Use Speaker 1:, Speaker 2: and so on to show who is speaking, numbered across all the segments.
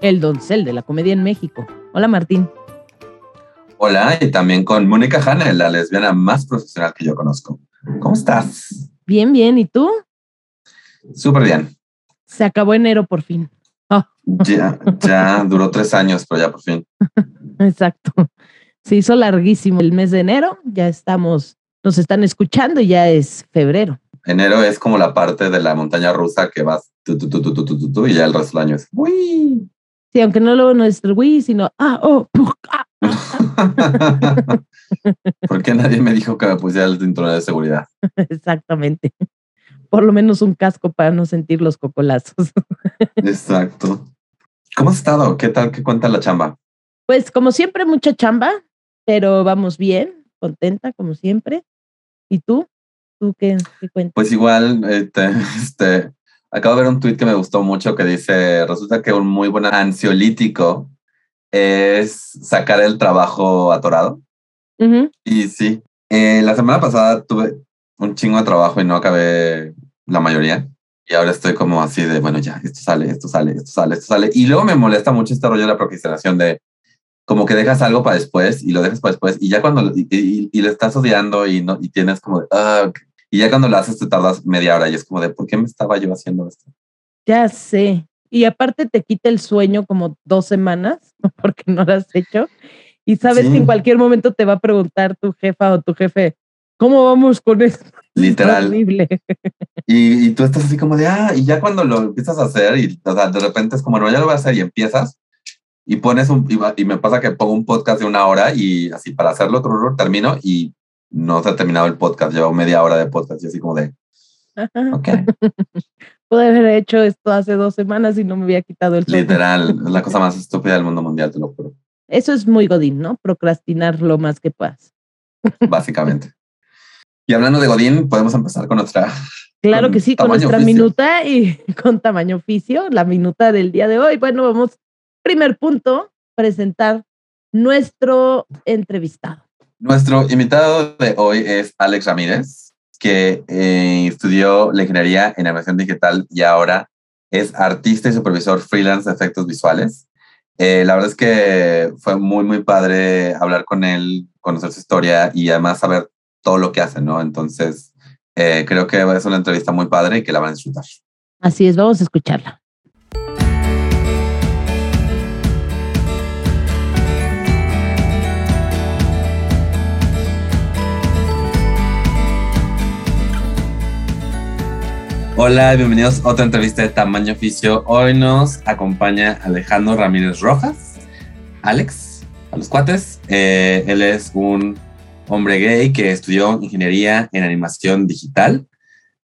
Speaker 1: el doncel de la comedia en México. Hola, Martín.
Speaker 2: Hola, y también con Mónica Hanel, la lesbiana más profesional que yo conozco. ¿Cómo estás?
Speaker 1: Bien, bien. ¿Y tú?
Speaker 2: Súper bien.
Speaker 1: Se acabó enero por fin.
Speaker 2: Ah. Ya, ya duró tres años, pero ya por fin.
Speaker 1: Exacto. Se hizo larguísimo el mes de enero. Ya estamos, nos están escuchando y ya es febrero
Speaker 2: enero es como la parte de la montaña rusa que vas tu, tu, tu, tu, tu, tu, y ya el resto del año es uy.
Speaker 1: Sí, aunque no lo el uy, sino ah, oh, ah,
Speaker 2: Porque nadie me dijo que me pusiera el cinturón de seguridad.
Speaker 1: Exactamente. Por lo menos un casco para no sentir los cocolazos.
Speaker 2: Exacto. ¿Cómo has estado? ¿Qué tal? ¿Qué cuenta la chamba?
Speaker 1: Pues como siempre, mucha chamba, pero vamos bien, contenta como siempre. ¿Y tú? ¿Tú qué, cuentas?
Speaker 2: Pues igual, este, este, acabo de ver un tweet que me gustó mucho que dice, resulta que un muy buen ansiolítico es sacar el trabajo atorado. Y sí, eh, la semana pasada tuve un chingo de trabajo y no acabé la mayoría. Y ahora estoy como así de, bueno, ya, esto sale, esto sale, esto sale, esto sale. Y luego me molesta mucho este rollo de la procrastinación de como que dejas algo para después y lo dejas para después y ya cuando y, y, le estás odiando y no y tienes como de, ah, y ya cuando lo haces te tardas media hora y es como de, ¿por qué me estaba yo haciendo esto?
Speaker 1: Ya sé. Y aparte te quita el sueño como dos semanas porque no lo has hecho. Y sabes que en cualquier momento te va a preguntar tu jefa o tu jefe, ¿cómo vamos con esto?
Speaker 2: Literal. Y, y, tú estás así como de, ah, y ya cuando lo empiezas a hacer y o sea, de repente es como, no, ya lo voy a hacer y empiezas y pones un, y, me pasa que pongo un podcast de una hora y así para hacerlo, termino y no se ha terminado el podcast, llevo media hora de podcast y así como de, ok.
Speaker 1: Pude haber hecho esto hace dos semanas y no me había quitado el
Speaker 2: Literal, es la cosa más estúpida del mundo mundial, te lo juro.
Speaker 1: Eso es muy Godín, ¿no? Procrastinar lo más que puedas.
Speaker 2: Básicamente. Y hablando de Godín, podemos empezar con nuestra.
Speaker 1: Claro que sí, con nuestra minuta y con tamaño oficio, la minuta del día de hoy. Bueno, vamos, primer punto, presentar nuestro entrevistado.
Speaker 2: Nuestro invitado de hoy es Alex Ramírez, que eh, estudió la ingeniería en animación digital y ahora es artista y supervisor freelance de efectos visuales. Eh, la verdad es que fue muy, muy padre hablar con él, conocer su historia y además saber todo lo que hace, ¿no? Entonces, eh, creo que es una entrevista muy padre y que la van a disfrutar.
Speaker 1: Así es, vamos a escucharla.
Speaker 2: Hola, bienvenidos a otra entrevista de Tamaño Oficio. Hoy nos acompaña Alejandro Ramírez Rojas, Alex, a los cuates. Eh, él es un hombre gay que estudió ingeniería en animación digital.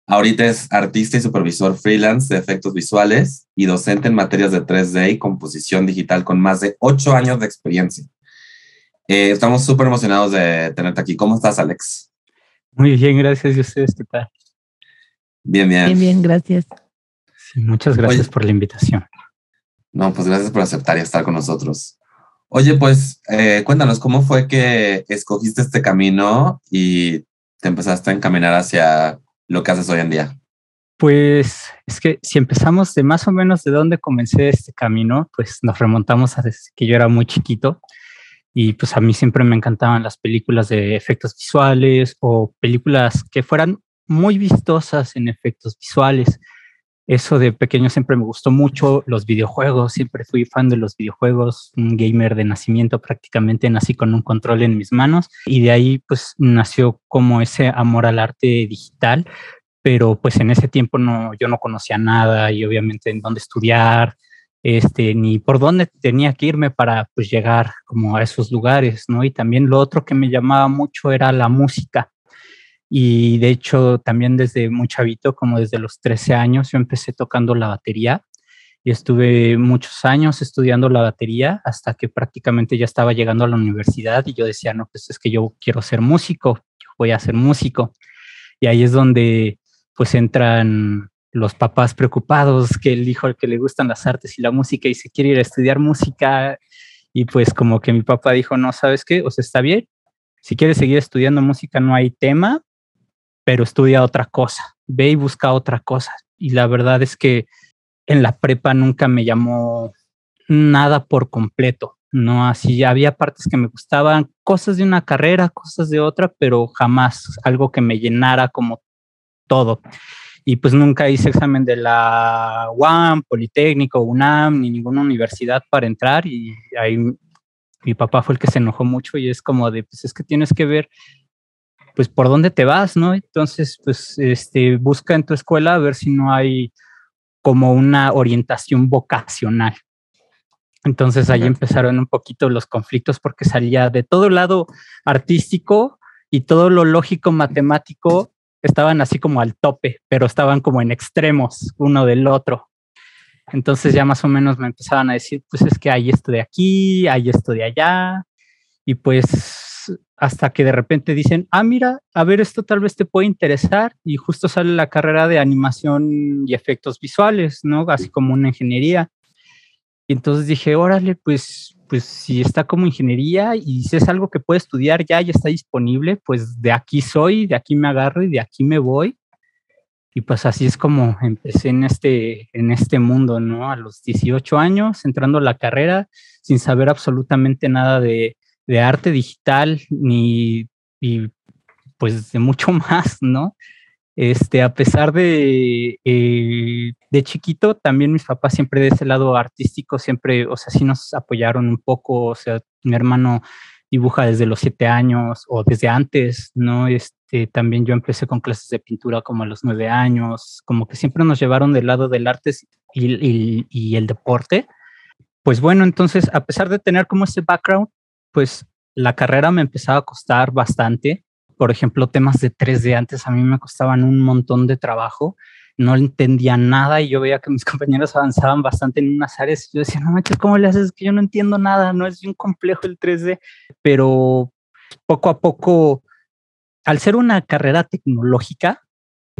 Speaker 2: Ahorita es artista y supervisor freelance de efectos visuales y docente en materias de 3D y composición digital con más de ocho años de experiencia. Eh, estamos súper emocionados de tenerte aquí. ¿Cómo estás, Alex?
Speaker 3: Muy bien, gracias. ¿Y ustedes qué?
Speaker 2: Bien, bien.
Speaker 1: Bien, bien, gracias.
Speaker 3: muchas gracias por la invitación.
Speaker 2: No, pues gracias por aceptar y estar con nosotros. Oye, pues eh, cuéntanos, ¿cómo fue que escogiste este camino y te empezaste a encaminar hacia lo que haces hoy en día?
Speaker 3: Pues es que si empezamos de más o menos de dónde comencé este camino, pues nos remontamos a desde que yo era muy chiquito y pues a mí siempre me encantaban las películas de efectos visuales o películas que fueran muy vistosas en efectos visuales. Eso de pequeño siempre me gustó mucho, los videojuegos, siempre fui fan de los videojuegos, un gamer de nacimiento prácticamente, nací con un control en mis manos y de ahí pues nació como ese amor al arte digital, pero pues en ese tiempo no, yo no conocía nada y obviamente en dónde estudiar, este, ni por dónde tenía que irme para pues llegar como a esos lugares, ¿no? Y también lo otro que me llamaba mucho era la música y de hecho, también desde muy chavito, como desde los 13 años, yo empecé tocando la batería y estuve muchos años estudiando la batería hasta que prácticamente ya estaba llegando a la universidad y yo decía, no, pues es que yo quiero ser músico, yo voy a ser músico. Y ahí es donde pues entran los papás preocupados que el hijo al que le gustan las artes y la música y se quiere ir a estudiar música y pues como que mi papá dijo, no, ¿sabes qué? O sea, está bien, si quieres seguir estudiando música no hay tema, pero estudia otra cosa, ve y busca otra cosa. Y la verdad es que en la prepa nunca me llamó nada por completo, no así, había partes que me gustaban, cosas de una carrera, cosas de otra, pero jamás algo que me llenara como todo. Y pues nunca hice examen de la UAM, Politécnico, UNAM, ni ninguna universidad para entrar y ahí mi papá fue el que se enojó mucho y es como de, pues es que tienes que ver pues por dónde te vas, ¿no? Entonces, pues este, busca en tu escuela a ver si no hay como una orientación vocacional. Entonces ahí empezaron un poquito los conflictos porque salía de todo lado artístico y todo lo lógico matemático estaban así como al tope, pero estaban como en extremos uno del otro. Entonces ya más o menos me empezaban a decir, pues es que hay esto de aquí, hay esto de allá, y pues hasta que de repente dicen, ah, mira, a ver, esto tal vez te puede interesar, y justo sale la carrera de animación y efectos visuales, ¿no? Así como una ingeniería. Y entonces dije, órale, pues, pues si está como ingeniería y si es algo que puedo estudiar ya y está disponible, pues de aquí soy, de aquí me agarro y de aquí me voy. Y pues así es como empecé en este, en este mundo, ¿no? A los 18 años, entrando a la carrera sin saber absolutamente nada de, de arte digital ni y pues de mucho más, ¿no? Este, a pesar de, eh, de chiquito, también mis papás siempre de ese lado artístico, siempre, o sea, sí nos apoyaron un poco, o sea, mi hermano dibuja desde los siete años o desde antes, ¿no? Este, también yo empecé con clases de pintura como a los nueve años, como que siempre nos llevaron del lado del arte y, y, y el deporte. Pues bueno, entonces, a pesar de tener como ese background, pues la carrera me empezaba a costar bastante. Por ejemplo, temas de 3D antes a mí me costaban un montón de trabajo. No entendía nada y yo veía que mis compañeros avanzaban bastante en unas áreas. Y yo decía, no manches, ¿cómo le haces? que yo no entiendo nada, no es bien complejo el 3D. Pero poco a poco, al ser una carrera tecnológica,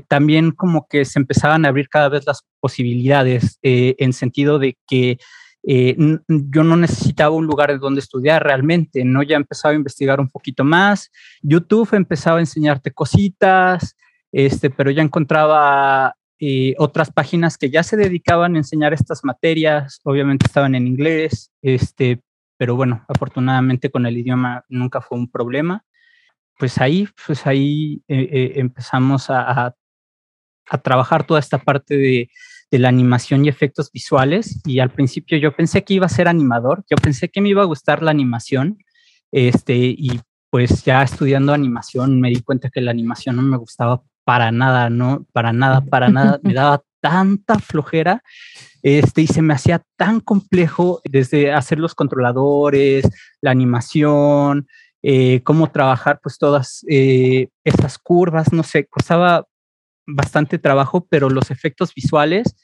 Speaker 3: también como que se empezaban a abrir cada vez las posibilidades eh, en sentido de que eh, yo no necesitaba un lugar donde estudiar realmente, ¿no? Ya empezaba a investigar un poquito más, YouTube empezaba a enseñarte cositas, este, pero ya encontraba eh, otras páginas que ya se dedicaban a enseñar estas materias, obviamente estaban en inglés, este, pero bueno, afortunadamente con el idioma nunca fue un problema. Pues ahí, pues ahí eh, empezamos a, a trabajar toda esta parte de, de la animación y efectos visuales y al principio yo pensé que iba a ser animador, yo pensé que me iba a gustar la animación, este, y pues ya estudiando animación me di cuenta que la animación no me gustaba para nada, no, para nada, para nada, me daba tanta flojera, este, y se me hacía tan complejo desde hacer los controladores, la animación, eh, cómo trabajar pues todas eh, esas curvas, no sé, costaba bastante trabajo, pero los efectos visuales,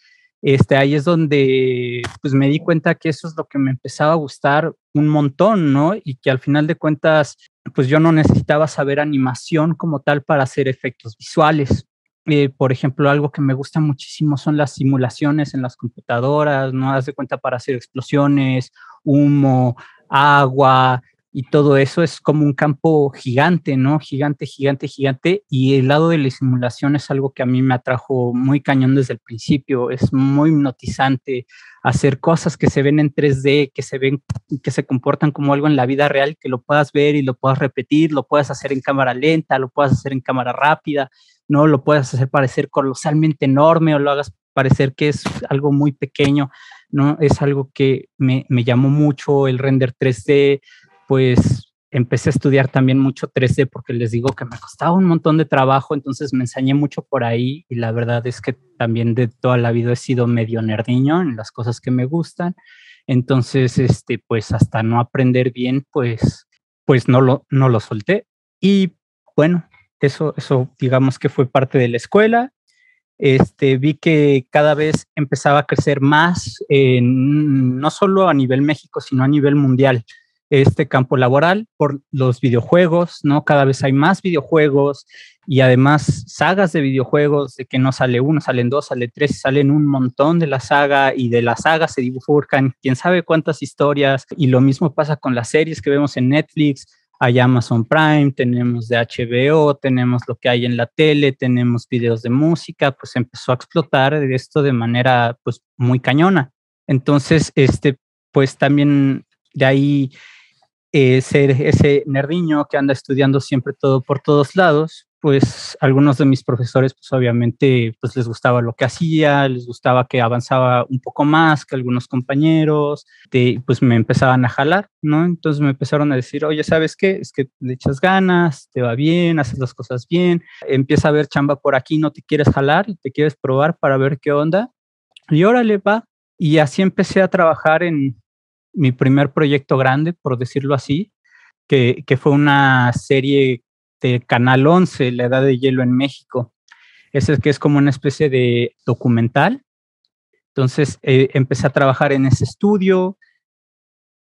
Speaker 3: este, ahí es donde pues me di cuenta que eso es lo que me empezaba a gustar un montón, ¿no? Y que al final de cuentas, pues yo no necesitaba saber animación como tal para hacer efectos visuales. Eh, por ejemplo, algo que me gusta muchísimo son las simulaciones en las computadoras, ¿no? Haz de cuenta para hacer explosiones, humo, agua, y todo eso es como un campo gigante, ¿no? Gigante, gigante, gigante. Y el lado de la simulación es algo que a mí me atrajo muy cañón desde el principio. Es muy hipnotizante hacer cosas que se ven en 3D, que se ven, que se comportan como algo en la vida real, que lo puedas ver y lo puedas repetir, lo puedas hacer en cámara lenta, lo puedas hacer en cámara rápida, ¿no? Lo puedas hacer parecer colosalmente enorme o lo hagas parecer que es algo muy pequeño, ¿no? Es algo que me, me llamó mucho el render 3D, pues empecé a estudiar también mucho 3D porque les digo que me costaba un montón de trabajo, entonces me enseñé mucho por ahí y la verdad es que también de toda la vida he sido medio nerdiño en las cosas que me gustan. Entonces, este, pues hasta no aprender bien, pues, pues no lo, no lo solté. Y bueno, eso, eso digamos que fue parte de la escuela. este, vi que cada vez empezaba a crecer más, no solo a nivel México, sino a nivel mundial, este campo laboral por los videojuegos, ¿no? Cada vez hay más videojuegos y además sagas de videojuegos, de que no sale uno, salen dos, sale tres, salen un montón de la saga y de la saga se dibujan quién sabe cuántas historias y lo mismo pasa con las series que vemos en Netflix, hay Amazon Prime, tenemos de HBO, tenemos lo que hay en la tele, tenemos videos de música, pues empezó a explotar esto de manera pues muy cañona. Entonces, este, pues también de ahí eh, ser ese nerdiño que anda estudiando siempre todo por todos lados, pues algunos de mis profesores, pues obviamente, pues les gustaba lo que hacía, les gustaba que avanzaba un poco más que algunos compañeros, de, pues me empezaban a jalar, ¿no? Entonces me empezaron a decir, oye, ¿sabes qué? Es que le echas ganas, te va bien, haces las cosas bien, empieza a ver chamba por aquí, no te quieres jalar, te quieres probar para ver qué onda. Y órale, va. Y así empecé a trabajar en mi primer proyecto grande, por decirlo así, que, que fue una serie de Canal 11, La Edad de Hielo en México. Ese que es como una especie de documental. Entonces eh, empecé a trabajar en ese estudio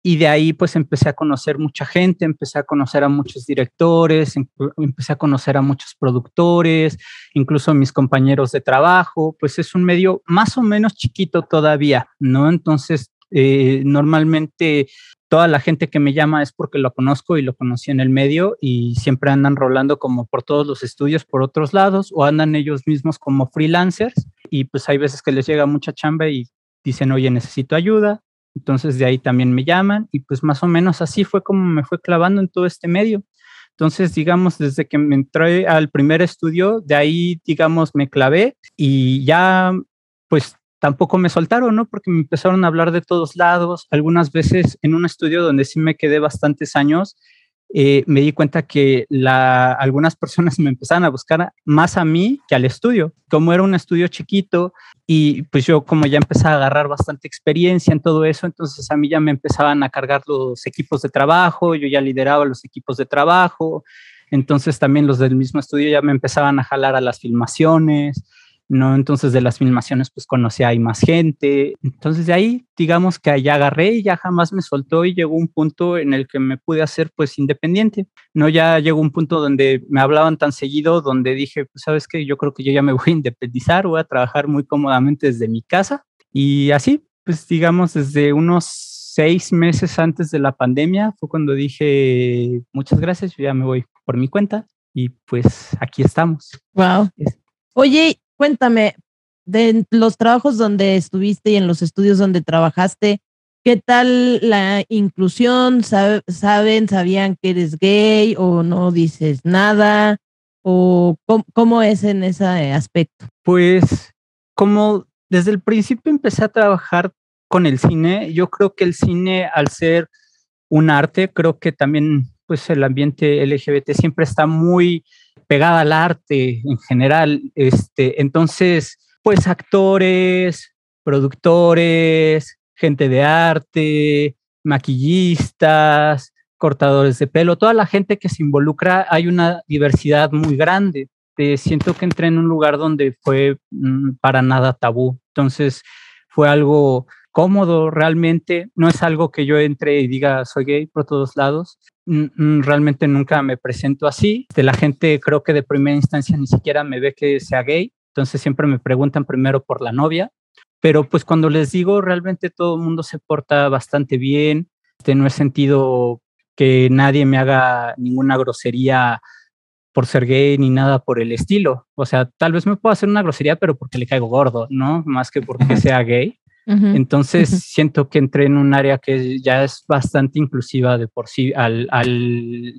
Speaker 3: y de ahí pues empecé a conocer mucha gente, empecé a conocer a muchos directores, empecé a conocer a muchos productores, incluso a mis compañeros de trabajo, pues es un medio más o menos chiquito todavía, ¿no? Entonces eh, normalmente toda la gente que me llama es porque lo conozco y lo conocí en el medio y siempre andan rolando como por todos los estudios por otros lados o andan ellos mismos como freelancers y pues hay veces que les llega mucha chamba y dicen, oye, necesito ayuda. Entonces de ahí también me llaman y pues más o menos así fue como me fue clavando en todo este medio. Entonces, digamos, desde que me entré al primer estudio, de ahí, digamos, me clavé y ya, pues tampoco me soltaron, ¿no? Porque me empezaron a hablar de todos lados. Algunas veces en un estudio donde sí me quedé bastantes años, eh, me di cuenta que algunas personas me empezaban a buscar más a mí que al estudio. Como era un estudio chiquito y pues yo como ya empecé a agarrar bastante experiencia en todo eso, entonces a mí ya me empezaban a cargar los equipos de trabajo, yo ya lideraba los equipos de trabajo, entonces también los del mismo estudio ya me empezaban a jalar a las filmaciones ¿no? Entonces de las filmaciones pues conocí a más gente, entonces de ahí digamos que ya agarré y ya jamás me soltó y llegó un punto en el que me pude hacer pues independiente, ¿no? Ya llegó un punto donde me hablaban tan seguido, donde dije, pues sabes que yo creo que yo ya me voy a independizar, voy a trabajar muy cómodamente desde mi casa y así, pues digamos desde unos seis meses antes de la pandemia fue cuando dije, muchas gracias, yo ya me voy por mi cuenta y pues aquí estamos.
Speaker 1: Wow. Oye, Cuéntame, de los trabajos donde estuviste y en los estudios donde trabajaste, ¿qué tal la inclusión? ¿Saben, sabían que eres gay o no dices nada? ¿O cómo, es en ese aspecto?
Speaker 3: Pues como desde el principio empecé a trabajar con el cine, yo creo que el cine al ser un arte, creo que también pues el ambiente LGBT siempre está muy pegada al arte en general. Este, entonces, pues actores, productores, gente de arte, maquillistas, cortadores de pelo, toda la gente que se involucra, hay una diversidad muy grande. siento que entré en un lugar donde fue mm, para nada tabú. Entonces, fue algo cómodo realmente. No es algo que yo entre y diga soy gay por todos lados. Realmente nunca me presento así. De la gente creo que de primera instancia ni siquiera me ve que sea gay. Entonces siempre me preguntan primero por la novia. Pero pues cuando les digo, realmente todo el mundo se porta bastante bien. Este, no he sentido que nadie me haga ninguna grosería por ser gay ni nada por el estilo. O sea, tal vez me pueda hacer una grosería, pero porque le caigo gordo, ¿no? Más que porque sea gay. Entonces siento que entré en un área que ya es bastante inclusiva de por sí al,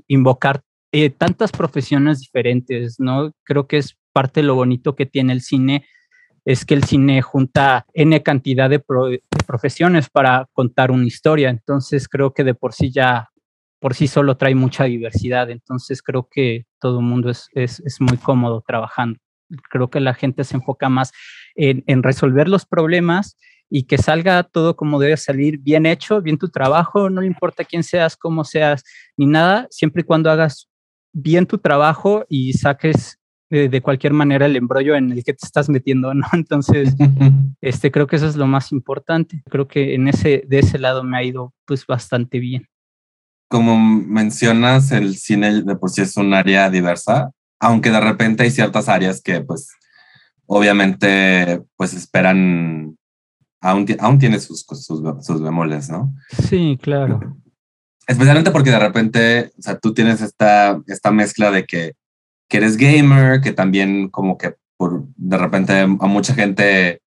Speaker 3: invocar eh, tantas profesiones diferentes, ¿no? Creo que es parte de lo bonito que tiene el cine, es que el cine junta N cantidad de, profesiones para contar una historia. Entonces creo que de por sí ya, por sí solo trae mucha diversidad. Entonces creo que todo el mundo es, es, es muy cómodo trabajando. Creo que la gente se enfoca más en, en resolver los problemas y que salga todo como debe salir, bien hecho, bien tu trabajo, no le importa quién seas, cómo seas, ni nada, siempre y cuando hagas bien tu trabajo y saques de, cualquier manera el embrollo en el que te estás metiendo, ¿no? Entonces, este, creo que eso es lo más importante. Creo que en ese, de ese lado me ha ido pues bastante bien.
Speaker 2: Como mencionas, el cine de por sí es un área diversa, aunque de repente hay ciertas áreas que pues obviamente pues esperan, aún, aún tiene sus, sus, sus bemoles, ¿no?
Speaker 3: Sí, claro.
Speaker 2: Especialmente porque de repente, o sea, tú tienes esta, esta mezcla de que que eres gamer, que también como que por, de repente a mucha gente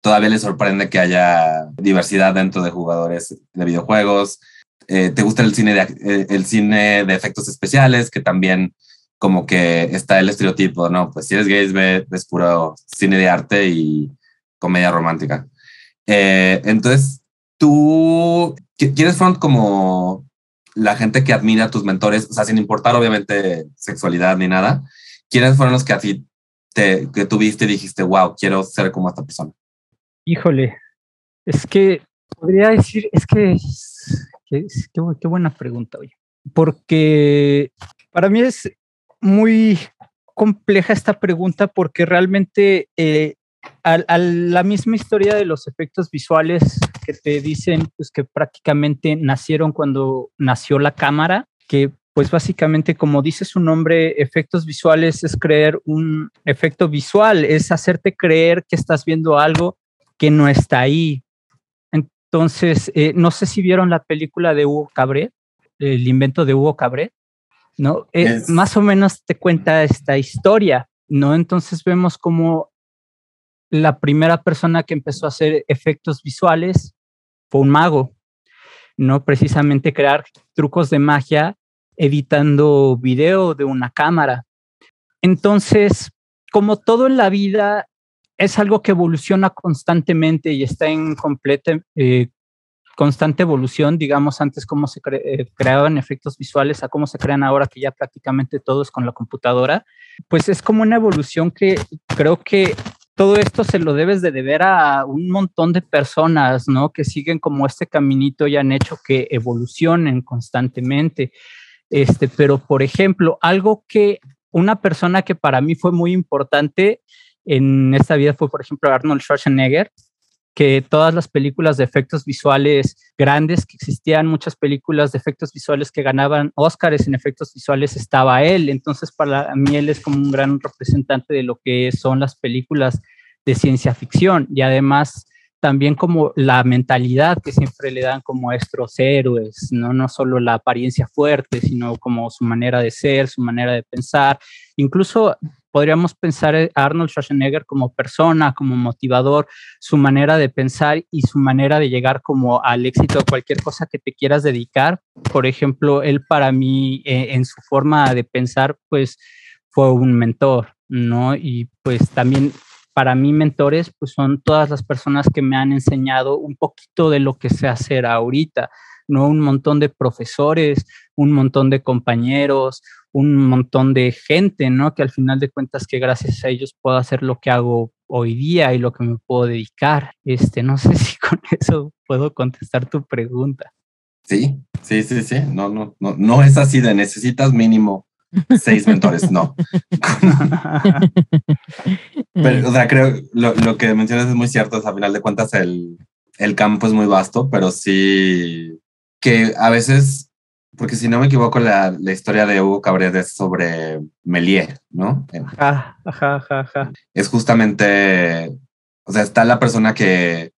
Speaker 2: todavía le sorprende que haya diversidad dentro de jugadores de videojuegos. Eh, te gusta el cine, de, eh, el cine de efectos especiales, que también como que está el estereotipo, ¿no? Pues si eres gay, ves, puro cine de arte y comedia romántica. Eh, entonces, tú, ¿quieres front como la gente que admira a tus mentores, o sea, sin importar obviamente sexualidad ni nada, ¿quiénes fueron los que a te, que tuviste y dijiste, wow, quiero ser como esta persona?
Speaker 3: Híjole, es que podría decir, es que, qué, buena pregunta, oye, porque para mí es muy compleja esta pregunta porque realmente eh, a, la misma historia de los efectos visuales que te dicen pues, que prácticamente nacieron cuando nació la cámara, que pues básicamente como dice su nombre, efectos visuales es creer un efecto visual, es hacerte creer que estás viendo algo que no está ahí. Entonces, eh, no sé si vieron la película de Hugo Cabret, el invento de Hugo Cabret, ¿no? Eh, más o menos te cuenta esta historia, ¿no? Entonces vemos cómo la primera persona que empezó a hacer efectos visuales fue un mago, no precisamente crear trucos de magia editando video de una cámara. Entonces, como todo en la vida, es algo que evoluciona constantemente y está en completa, eh, constante evolución, digamos, antes cómo se eh, creaban efectos visuales a cómo se crean ahora, que ya prácticamente todo es con la computadora, pues es como una evolución que creo que todo esto se lo debes de deber a un montón de personas, ¿no? Que siguen como este caminito y han hecho que evolucionen constantemente. Este, pero, por ejemplo, algo que una persona que para mí fue muy importante en esta vida fue, por ejemplo, Arnold Schwarzenegger, que todas las películas de efectos visuales grandes que existían, muchas películas de efectos visuales que ganaban Oscars en efectos visuales, estaba él. Entonces, para mí, él es como un gran representante de lo que son las películas de ciencia ficción y además también como la mentalidad que siempre le dan como estos héroes, ¿no? no solo la apariencia fuerte, sino como su manera de ser, su manera de pensar, incluso podríamos pensar a Arnold Schwarzenegger como persona, como motivador, su manera de pensar y su manera de llegar como al éxito de cualquier cosa que te quieras dedicar. Por ejemplo, él para mí, eh, en su forma de pensar, pues fue un mentor, ¿no? Y pues también para mí mentores, pues son todas las personas que me han enseñado un poquito de lo que sé hacer ahorita, ¿no? Un montón de profesores, un montón de compañeros, un montón de gente, ¿no? Que al final de cuentas que gracias a ellos puedo hacer lo que hago hoy día y lo que me puedo dedicar. Este, no sé si con eso puedo contestar tu pregunta.
Speaker 2: Sí, sí, sí, sí. No, no, no, no es así de necesitas mínimo seis mentores, no. pero, o sea, creo lo, lo que mencionas es muy cierto. a final de cuentas, el, el campo es muy vasto, pero sí que a veces porque si no me equivoco, la, la historia de Hugo Cabret es sobre Melier, ¿no?
Speaker 3: Ajá, ajá, ajá,
Speaker 2: Es justamente, o sea, está la persona que,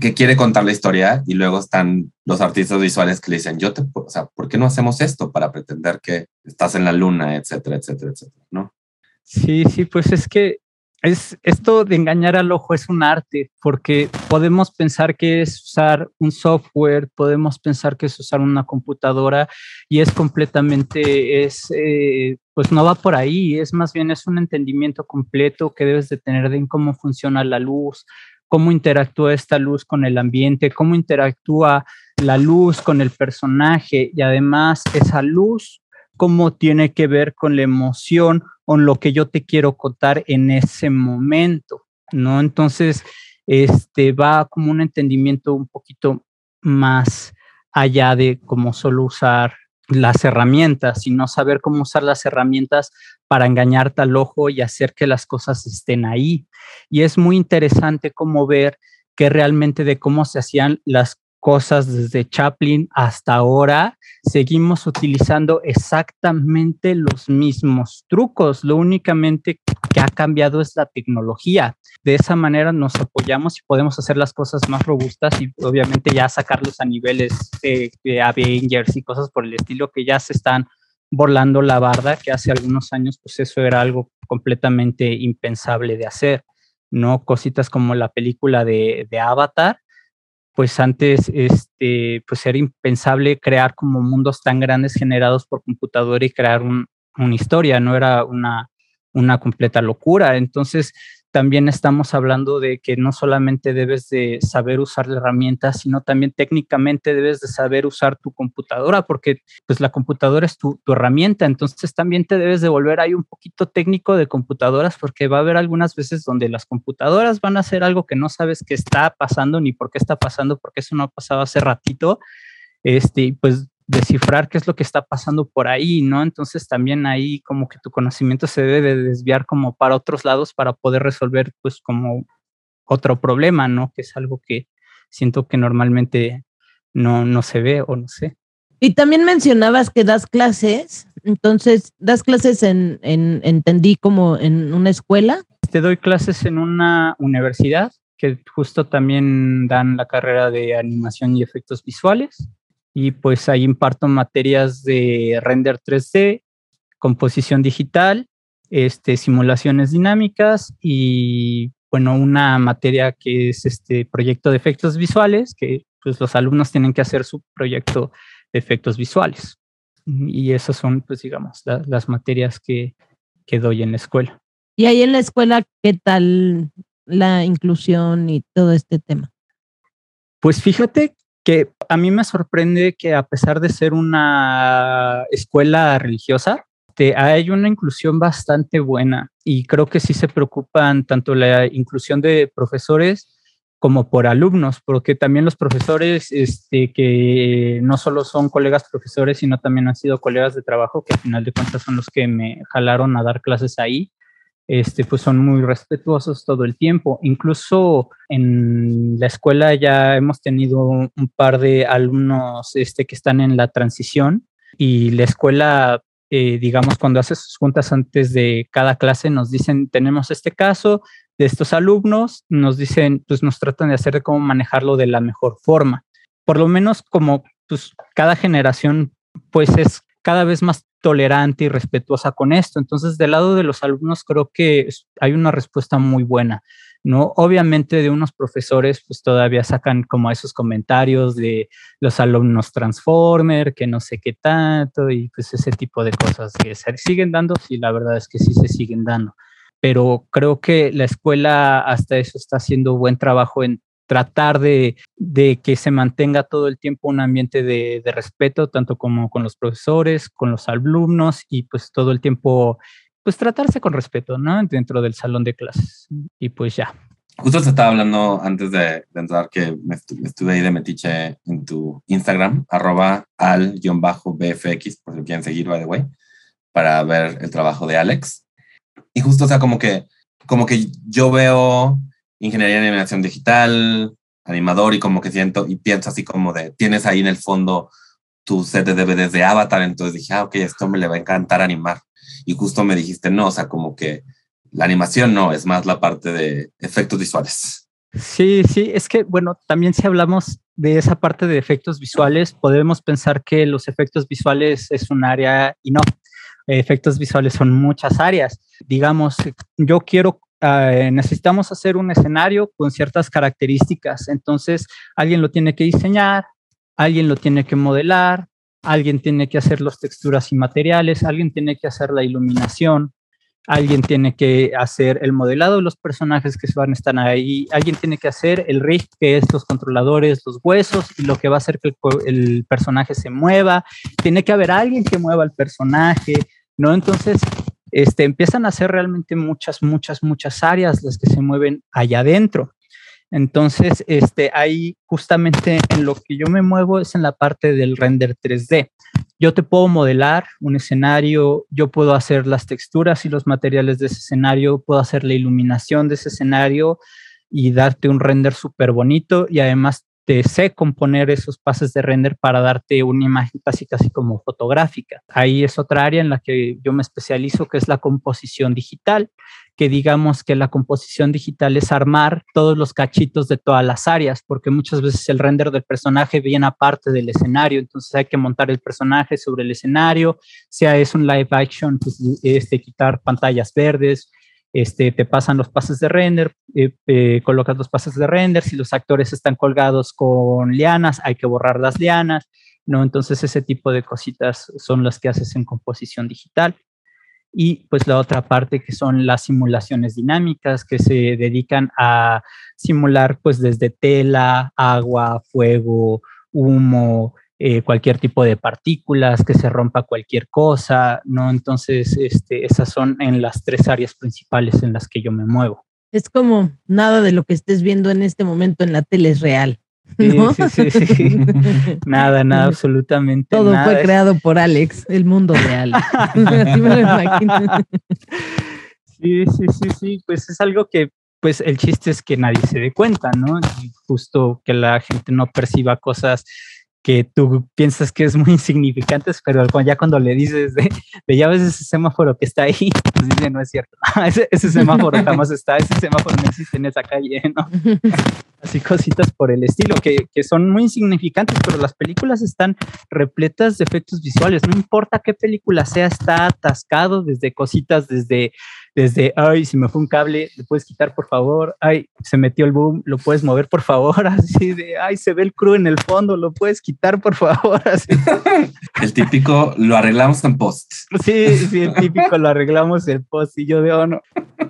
Speaker 2: que quiere contar la historia y luego están los artistas visuales que le dicen, yo te, o sea, ¿por qué no hacemos esto para pretender que estás en la luna, etcétera, etcétera, etcétera, ¿no?
Speaker 3: Sí, sí, pues es que es, esto de engañar al ojo es un arte, porque podemos pensar que es usar un software, podemos pensar que es usar una computadora y es completamente, es, eh, pues no va por ahí, es más bien es un entendimiento completo que debes de tener de cómo funciona la luz, cómo interactúa esta luz con el ambiente, cómo interactúa la luz con el personaje y además esa luz, cómo tiene que ver con la emoción con lo que yo te quiero contar en ese momento, ¿no? Entonces, este va como un entendimiento un poquito más allá de como solo usar las herramientas, sino saber cómo usar las herramientas para engañarte al ojo y hacer que las cosas estén ahí. Y es muy interesante cómo ver que realmente de cómo se hacían las cosas desde Chaplin hasta ahora, seguimos utilizando exactamente los mismos trucos. Lo únicamente que ha cambiado es la tecnología. De esa manera nos apoyamos y podemos hacer las cosas más robustas y obviamente ya sacarlos a niveles de, Avengers y cosas por el estilo que ya se están volando la barda, que hace algunos años pues eso era algo completamente impensable de hacer, ¿no? Cositas como la película de, de Avatar, pues antes este, pues era impensable crear como mundos tan grandes generados por computadora y crear una historia, no era una, una completa locura. Entonces, también estamos hablando de que no solamente debes de saber usar la herramienta, sino también técnicamente debes de saber usar tu computadora, porque pues la computadora es tu, herramienta, entonces también te debes de volver ahí un poquito técnico de computadoras, porque va a haber algunas veces donde las computadoras van a hacer algo que no sabes qué está pasando ni por qué está pasando, porque eso no ha pasado hace ratito, este, pues descifrar qué es lo que está pasando por ahí, ¿no? Entonces también ahí como que tu conocimiento se debe desviar como para otros lados para poder resolver pues como otro problema, ¿no? Que es algo que siento que normalmente no, no se ve o no sé.
Speaker 1: Y también mencionabas que das clases, entonces, ¿das clases en, en, entendí como en una escuela?
Speaker 3: Te doy clases en una universidad que justo también dan la carrera de animación y efectos visuales y pues ahí imparto materias de render 3D, composición digital, este, simulaciones dinámicas y bueno, una materia que es este proyecto de efectos visuales, que pues los alumnos tienen que hacer su proyecto de efectos visuales. Y esas son, pues digamos, las materias que, que doy en la escuela.
Speaker 1: Y ahí en la escuela, ¿qué tal la inclusión y todo este tema?
Speaker 3: Pues fíjate que a mí me sorprende que a pesar de ser una escuela religiosa, hay una inclusión bastante buena y creo que sí se preocupan tanto la inclusión de profesores como por alumnos, porque también los profesores este, que no solo son colegas profesores, sino también han sido colegas de trabajo, que al final de cuentas son los que me jalaron a dar clases ahí, este, pues son muy respetuosos todo el tiempo. Incluso en la escuela ya hemos tenido un, par de alumnos este, que están en la transición y la escuela, eh, digamos, cuando hace sus juntas antes de cada clase, nos dicen, tenemos este caso de estos alumnos, nos dicen, pues nos tratan de hacer de cómo manejarlo de la mejor forma. Por lo menos como pues, cada generación, pues es cada vez más tolerante y respetuosa con esto. Entonces, del lado de los alumnos, creo que hay una respuesta muy buena. ¿no? Obviamente de unos profesores pues todavía sacan como esos comentarios de los alumnos transformer, que no sé qué tanto y pues ese tipo de cosas que se siguen dando, sí, la verdad es que sí se siguen dando. Pero creo que la escuela hasta eso está haciendo buen trabajo en tratar de, que se mantenga todo el tiempo un ambiente de, respeto, tanto como con los profesores, con los alumnos y pues todo el tiempo, pues tratarse con respeto, ¿no? Dentro del salón de clases. Y pues ya.
Speaker 2: Justo se estaba hablando antes de, entrar que me, estuve ahí de metiche en tu Instagram, arroba al-bfx, por si lo quieren seguir, by the way, para ver el trabajo de Alex. Y justo, o sea, como que, como que yo veo ingeniería en animación digital, animador y como que siento y pienso así como de, tienes ahí en el fondo tu set de DVDs de Avatar, entonces dije, ah, ok, esto me le va a encantar animar. Y justo me dijiste, no, o sea, como que la animación no, es más la parte de efectos visuales.
Speaker 3: Sí, sí, es que, bueno, también si hablamos de esa parte de efectos visuales, podemos pensar que los efectos visuales es un área y no, efectos visuales son muchas áreas. Digamos, yo quiero eh, necesitamos hacer un escenario con ciertas características. Entonces, alguien lo tiene que diseñar, alguien lo tiene que modelar, alguien tiene que hacer las texturas y materiales, alguien tiene que hacer la iluminación, alguien tiene que hacer el modelado de los personajes que van a ahí, alguien tiene que hacer el rig, que es los controladores, los huesos y lo que va a hacer que el, el personaje se mueva. Tiene que haber alguien que mueva el personaje, ¿no? Entonces, este, empiezan a ser realmente muchas, muchas, muchas áreas las que se mueven allá adentro. Entonces, este, ahí justamente en lo que yo me muevo es en la parte del render 3D. Yo te puedo modelar un escenario, yo puedo hacer las texturas y los materiales de ese escenario, puedo hacer la iluminación de ese escenario y darte un render súper bonito y además te sé componer esos pases de render para darte una imagen casi casi como fotográfica. Ahí es otra área en la que yo me especializo, que es la composición digital, que digamos que la composición digital es armar todos los cachitos de todas las áreas, porque muchas veces el render del personaje viene aparte del escenario, entonces hay que montar el personaje sobre el escenario, sea es un live action, pues este, quitar pantallas verdes, este, te pasan los pases de render, eh, eh, colocas los pases de render, si los actores están colgados con lianas, hay que borrar las lianas, ¿no? Entonces ese tipo de cositas son las que haces en composición digital. Y pues la otra parte que son las simulaciones dinámicas que se dedican a simular pues desde tela, agua, fuego, humo, eh, cualquier tipo de partículas, que se rompa cualquier cosa, ¿no? Entonces, este, esas son en las tres áreas principales en las que yo me muevo.
Speaker 1: Es como nada de lo que estés viendo en este momento en la tele es real. ¿no?
Speaker 3: Sí, sí, sí, nada, nada, absolutamente.
Speaker 1: Todo fue creado por Alex, el mundo de Alex. Así me lo imagino.
Speaker 3: Sí, sí, sí, sí, pues es algo que pues el chiste es que nadie se dé cuenta, ¿no? Justo que la gente no perciba cosas que tú piensas que es muy insignificantes, pero ya cuando le dices de, ya ves ese semáforo que está ahí, pues dice, no es cierto, ese, semáforo jamás está, ese semáforo no existe en esa calle, ¿no? Así cositas por el estilo, que, que son muy insignificantes, pero las películas están repletas de efectos visuales, no importa qué película sea, está atascado desde cositas, desde desde, ay, si me fue un cable, ¿le puedes quitar, por favor? Ay, se metió el boom, ¿lo puedes mover, por favor? Así de, ay, se ve el crew en el fondo, ¿lo puedes quitar, por favor? Así.
Speaker 2: El típico, lo arreglamos en post.
Speaker 3: Sí, sí, el típico, lo arreglamos en post y yo de, oh, no.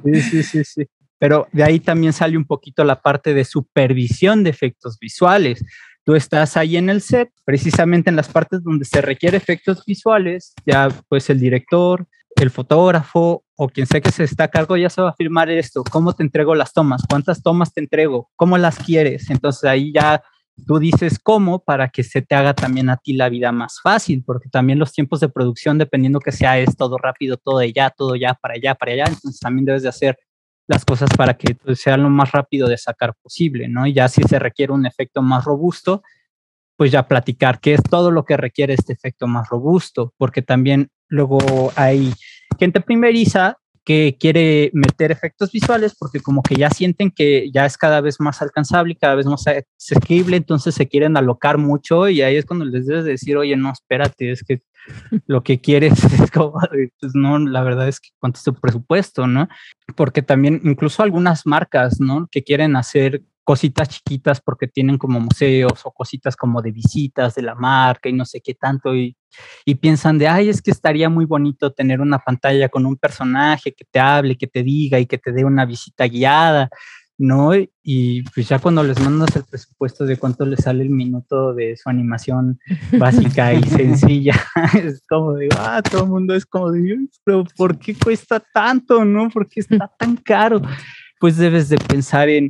Speaker 3: Sí, sí, sí, sí. Pero de ahí también sale un poquito la parte de supervisión de efectos visuales tú estás ahí en el set, precisamente en las partes donde se requiere efectos visuales, ya pues el director, el fotógrafo o quien sea que se está a cargo ya se va a firmar esto, cómo te entrego las tomas, cuántas tomas te entrego, cómo las quieres. Entonces ahí ya tú dices cómo para que se te haga también a ti la vida más fácil, porque también los tiempos de producción, dependiendo que sea es todo rápido, todo de ya, todo ya, para allá, para allá, entonces también debes de hacer las cosas para que pues, sea lo más rápido de sacar posible, ¿no? Y ya si se requiere un efecto más robusto, pues ya platicar qué es todo lo que requiere este efecto más robusto, porque también luego hay gente primeriza que quiere meter efectos visuales porque como que ya sienten que ya es cada vez más alcanzable y cada vez más accesible, entonces se quieren alocar mucho y ahí es cuando les debes decir, oye, no, espérate, es que lo que quieres es como, pues no, la verdad es que cuánto es tu presupuesto, ¿no? Porque también incluso algunas marcas, ¿no? Que quieren hacer cositas chiquitas porque tienen como museos o cositas como de visitas de la marca y no sé qué tanto y, y, piensan de, ay, es que estaría muy bonito tener una pantalla con un personaje que te hable, que te diga y que te dé una visita guiada, ¿no? Y pues ya cuando les mandas el presupuesto de cuánto les sale el minuto de su animación básica y sencilla, es como de, ah, todo el mundo es como de, pero ¿por qué cuesta tanto, no? ¿Por qué está tan caro? Pues debes de pensar en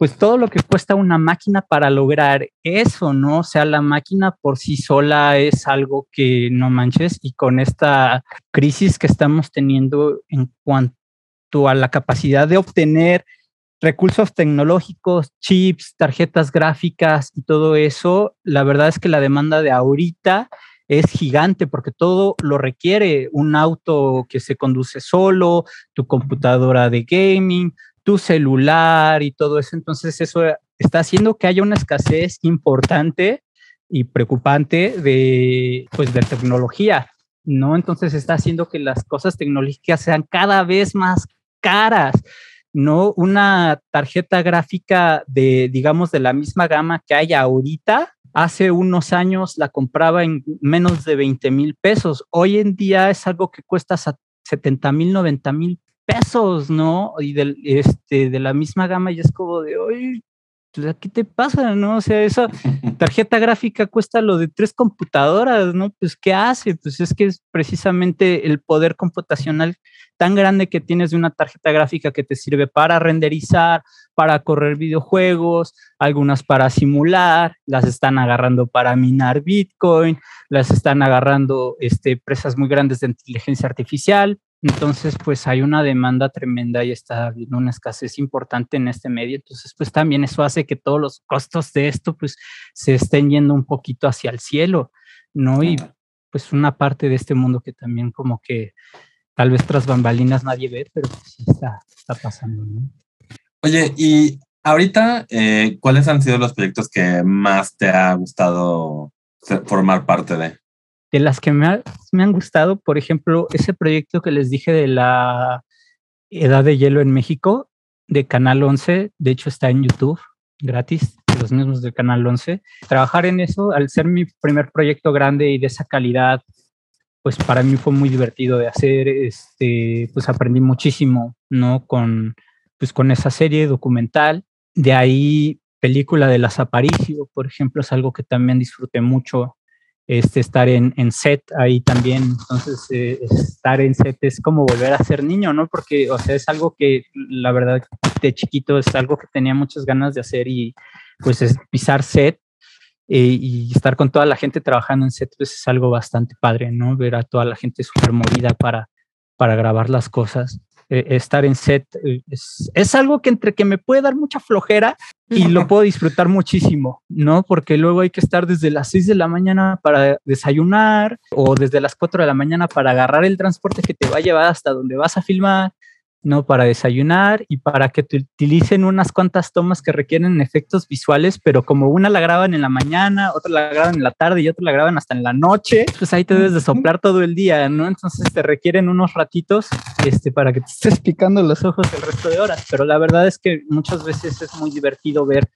Speaker 3: pues todo lo que cuesta una máquina para lograr eso, ¿no? O sea, la máquina por sí sola es algo que no manches y con esta crisis que estamos teniendo en cuanto a la capacidad de obtener recursos tecnológicos, chips, tarjetas gráficas y todo eso, la verdad es que la demanda de ahorita es gigante porque todo lo requiere, un auto que se conduce solo, tu computadora de gaming, tu celular y todo eso. Entonces eso está haciendo que haya una escasez importante y preocupante de, pues, de tecnología, ¿no? Entonces está haciendo que las cosas tecnológicas sean cada vez más caras, ¿no? Una tarjeta gráfica de, digamos, de la misma gama que hay ahorita, hace unos años la compraba en menos de 20 mil pesos. Hoy en día es algo que cuesta 70 mil, 90 mil pesos, ¿no? Y del, este, de la misma gama y es como de, hoy pues, ¿qué te pasa? ¿No? O sea, esa tarjeta gráfica cuesta lo de tres computadoras, ¿no? Pues, ¿qué hace? Pues es que es precisamente el poder computacional tan grande que tienes de una tarjeta gráfica que te sirve para renderizar, para correr videojuegos, algunas para simular, las están agarrando para minar Bitcoin, las están agarrando este, empresas muy grandes de inteligencia artificial. Entonces, pues hay una demanda tremenda y está habiendo una escasez importante en este medio. Entonces, pues también eso hace que todos los costos de esto, pues, se estén yendo un poquito hacia el cielo, ¿no? Y pues una parte de este mundo que también como que tal vez tras bambalinas nadie ve, pero sí está, está pasando, ¿no?
Speaker 2: Oye, y ahorita, eh, ¿cuáles han sido los proyectos que más te ha gustado formar parte de?
Speaker 3: De las que me, han gustado, por ejemplo, ese proyecto que les dije de la Edad de Hielo en México, de Canal 11, de hecho está en YouTube, gratis, los mismos del Canal 11. Trabajar en eso, al ser mi primer proyecto grande y de esa calidad, pues para mí fue muy divertido de hacer, este, pues aprendí muchísimo, ¿no? Con, pues con esa serie documental. De ahí, película de las Aparicio, por ejemplo, es algo que también disfruté mucho. Este, estar en, en set ahí también. Entonces, eh, estar en set es como volver a ser niño, ¿no? Porque, o sea, es algo que la verdad de chiquito es algo que tenía muchas ganas de hacer y pues es pisar set eh, y estar con toda la gente trabajando en set, pues es algo bastante padre, ¿no? Ver a toda la gente súper movida para, para grabar las cosas. Eh, estar en set eh, es, algo que entre que me puede dar mucha flojera y lo puedo disfrutar muchísimo, ¿no? Porque luego hay que estar desde las 6 de la mañana para desayunar o desde las 4 de la mañana para agarrar el transporte que te va a llevar hasta donde vas a filmar ¿no? Para desayunar y para que te utilicen unas cuantas tomas que requieren efectos visuales, pero como una la graban en la mañana, otra la graban en la tarde y otra la graban hasta en la noche, pues ahí te debes de soplar todo el día, ¿no? Entonces te requieren unos ratitos este, para que te estés picando los ojos el resto de horas, pero la verdad es que muchas veces es muy divertido ver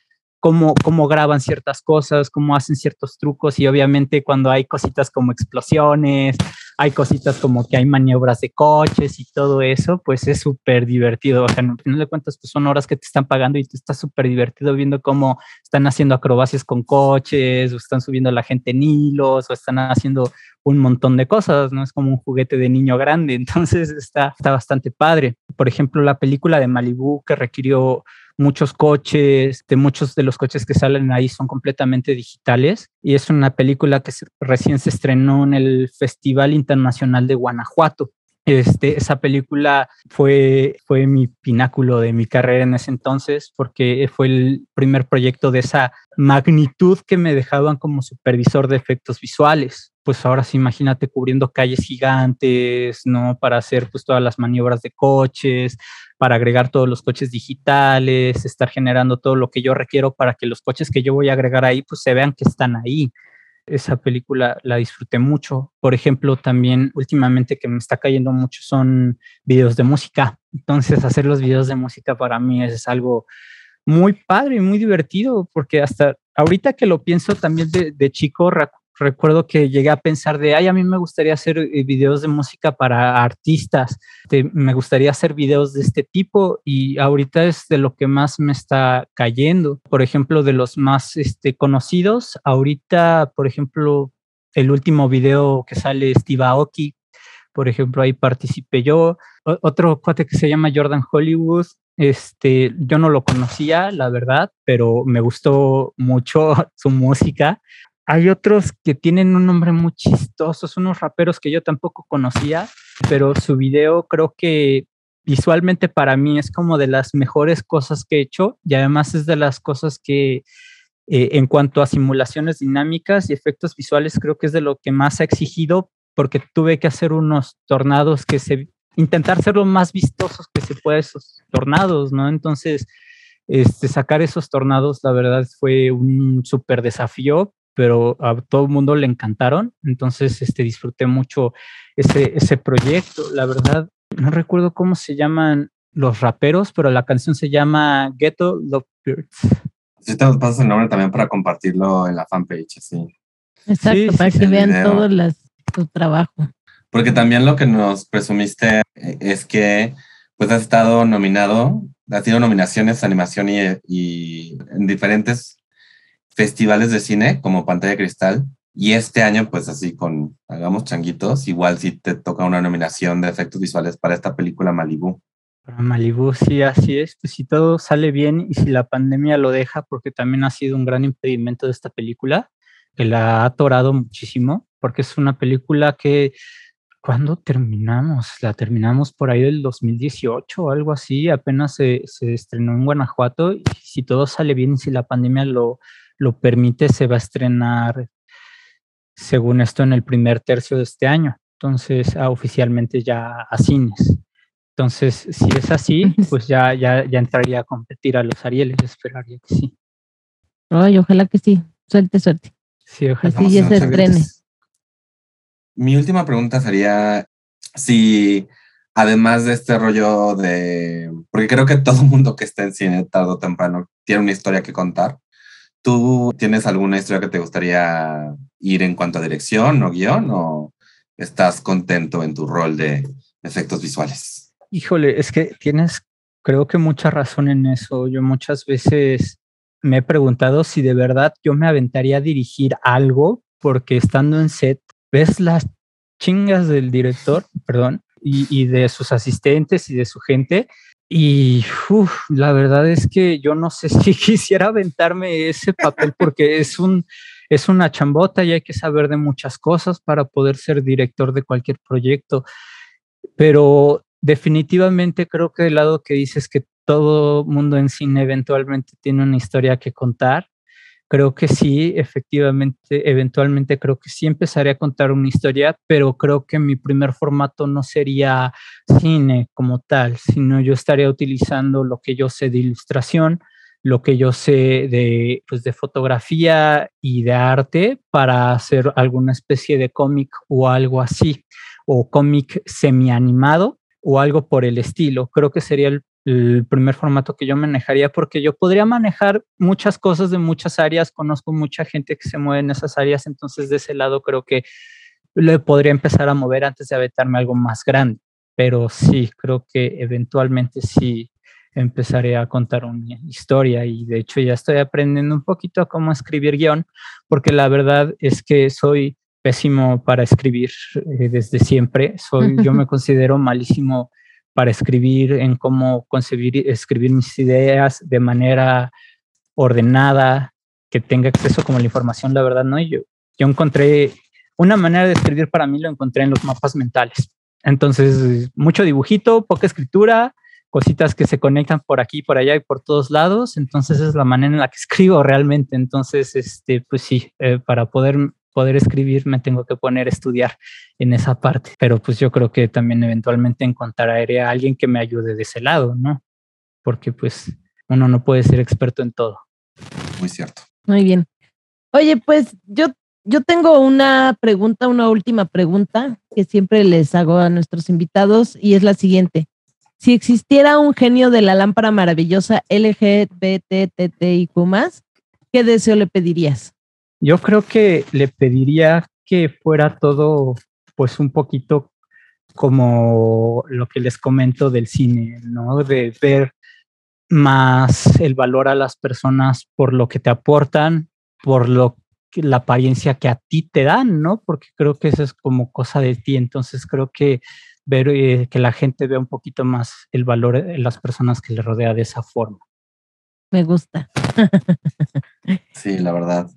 Speaker 3: cómo, cómo graban ciertas cosas, cómo hacen ciertos trucos y obviamente cuando hay cositas como explosiones, hay cositas como que hay maniobras de coches y todo eso, pues es súper divertido. O sea, al final de cuentas, pues son horas que te están pagando y tú estás súper divertido viendo cómo están haciendo acrobacias con coches, o están subiendo a la gente en hilos, o están haciendo un montón de cosas, ¿no? Es como un juguete de niño grande, entonces está, está bastante padre. Por ejemplo, la película de Malibu que requirió muchos coches, de muchos de los coches que salen ahí son completamente digitales y es una película que recién se estrenó en el Festival Internacional de Guanajuato. Este, esa película fue, fue mi pináculo de mi carrera en ese entonces porque fue el primer proyecto de esa magnitud que me dejaban como supervisor de efectos visuales. Pues ahora sí, imagínate cubriendo calles gigantes, ¿no? Para hacer pues todas las maniobras de coches, para agregar todos los coches digitales, estar generando todo lo que yo requiero para que los coches que yo voy a agregar ahí pues se vean que están ahí esa película la disfruté mucho. Por ejemplo, también últimamente que me está cayendo mucho son videos de música. Entonces, hacer los videos de música para mí es algo muy padre y muy divertido, porque hasta ahorita que lo pienso también de, de chico, recuerdo que llegué a pensar de, ay, a mí me gustaría hacer eh, videos de música para artistas, me gustaría hacer videos de este tipo y ahorita es de lo que más me está cayendo. Por ejemplo, de los más este, conocidos, ahorita, por ejemplo, el último video que sale Steve Aoki, por ejemplo, ahí participé yo. otro cuate que se llama Jordan Hollywood, este, yo no lo conocía, la verdad, pero me gustó mucho su música. Hay otros que tienen un nombre muy chistoso, son unos raperos que yo tampoco conocía, pero su video creo que visualmente para mí es como de las mejores cosas que he hecho y además es de las cosas que eh, en cuanto a simulaciones dinámicas y efectos visuales creo que es de lo que más ha exigido porque tuve que hacer unos tornados que se intentar ser lo más vistosos que se pueda esos tornados, ¿no? Entonces, este, sacar esos tornados, la verdad, fue un súper desafío, pero a todo el mundo le encantaron. Entonces, este, disfruté mucho ese, ese proyecto. La verdad, no recuerdo cómo se llaman los raperos, pero la canción se llama Ghetto Love Birds.
Speaker 2: Si te pasas el nombre también para compartirlo en la fanpage, así.
Speaker 1: Exacto, para que vean todo tu trabajo.
Speaker 2: Porque también lo que nos presumiste eh, es que pues has estado nominado ha tenido nominaciones animación y, y en diferentes festivales de cine como Pantalla Cristal. Y este año, pues así con Hagamos Changuitos, igual si te toca una nominación de efectos visuales para esta película Malibu.
Speaker 3: Para Malibu, sí, así es. Pues si todo sale bien y si la pandemia lo deja, porque también ha sido un gran impedimento de esta película, que la ha atorado muchísimo, porque es una película que, ¿cuándo terminamos? La terminamos por ahí del 2018 o algo así, apenas se, se estrenó en Guanajuato y si todo sale bien y si la pandemia lo, lo permite, se va a estrenar, según esto, en el primer tercio de este año. Entonces, ah, oficialmente ya a cines. Entonces, si es así, pues ya, ya, ya entraría a competir a los Arieles, esperaría que sí.
Speaker 1: Ay, ojalá que sí. Suerte, suerte.
Speaker 3: Sí, ojalá.
Speaker 1: Que sí, ya se estrene.
Speaker 2: Mi última pregunta sería si, además de este rollo de, porque creo que todo mundo que está en cine tarde o temprano tiene una historia que contar, ¿Tú tienes alguna historia que te gustaría ir en cuanto a dirección o guion o estás contento en tu rol de efectos visuales?
Speaker 3: Híjole, es que tienes, creo que mucha razón en eso. Yo muchas veces me he preguntado si de verdad yo me aventaría a dirigir algo porque estando en set ves las chingas del director, perdón, y, y de sus asistentes y de su gente y la verdad es que yo no sé si quisiera aventarme ese papel porque es un es una chambota y hay que saber de muchas cosas para poder ser director de cualquier proyecto. Pero definitivamente creo que del lado que dices que todo mundo en cine eventualmente tiene una historia que contar, creo que sí, efectivamente, eventualmente creo que sí empezaré a contar una historia, pero creo que mi primer formato no sería cine como tal, sino yo estaría utilizando lo que yo sé de ilustración, lo que yo sé de, pues, de fotografía y de arte para hacer alguna especie de cómic o algo así, o cómic semi-animado o algo por el estilo. Creo que sería el el primer formato que yo manejaría porque yo podría manejar muchas cosas de muchas áreas, conozco mucha gente que se mueve en esas áreas, entonces de ese lado creo que le podría empezar a mover antes de aventarme algo más grande, pero sí, creo que eventualmente sí empezaré a contar una historia y de hecho ya estoy aprendiendo un poquito a cómo escribir guion, porque la verdad es que soy pésimo para escribir eh, desde siempre, soy, yo me considero malísimo para escribir, en cómo concebir, escribir mis ideas de manera ordenada, que tenga acceso como la información, la verdad, ¿no? Yo, yo encontré una manera de escribir para mí, lo encontré en los mapas mentales. Entonces, mucho dibujito, poca escritura, cositas que se conectan por aquí, por allá y por todos lados. Entonces, es la manera en la que escribo realmente. Entonces, este, pues sí, eh, para poder poder escribir me tengo que poner a estudiar en esa parte. Pero pues yo creo que también eventualmente encontraré a alguien que me ayude de ese lado, ¿no? Porque pues uno no puede ser experto en todo.
Speaker 2: Muy cierto.
Speaker 1: Muy bien. Oye, pues yo, yo tengo una pregunta, una última pregunta que siempre les hago a nuestros invitados y es la siguiente. Si existiera un genio de la lámpara maravillosa LGBTTIQ+, ¿qué deseo le pedirías?
Speaker 3: Yo creo que le pediría que fuera todo pues un poquito como lo que les comento del cine, ¿no? De ver más el valor a las personas por lo que te aportan, por lo que, la apariencia que a ti te dan, ¿no? Porque creo que eso es como cosa de ti. Entonces creo que ver eh, que la gente vea un poquito más el valor en las personas que le rodea de esa forma.
Speaker 1: Me gusta.
Speaker 2: sí, la verdad.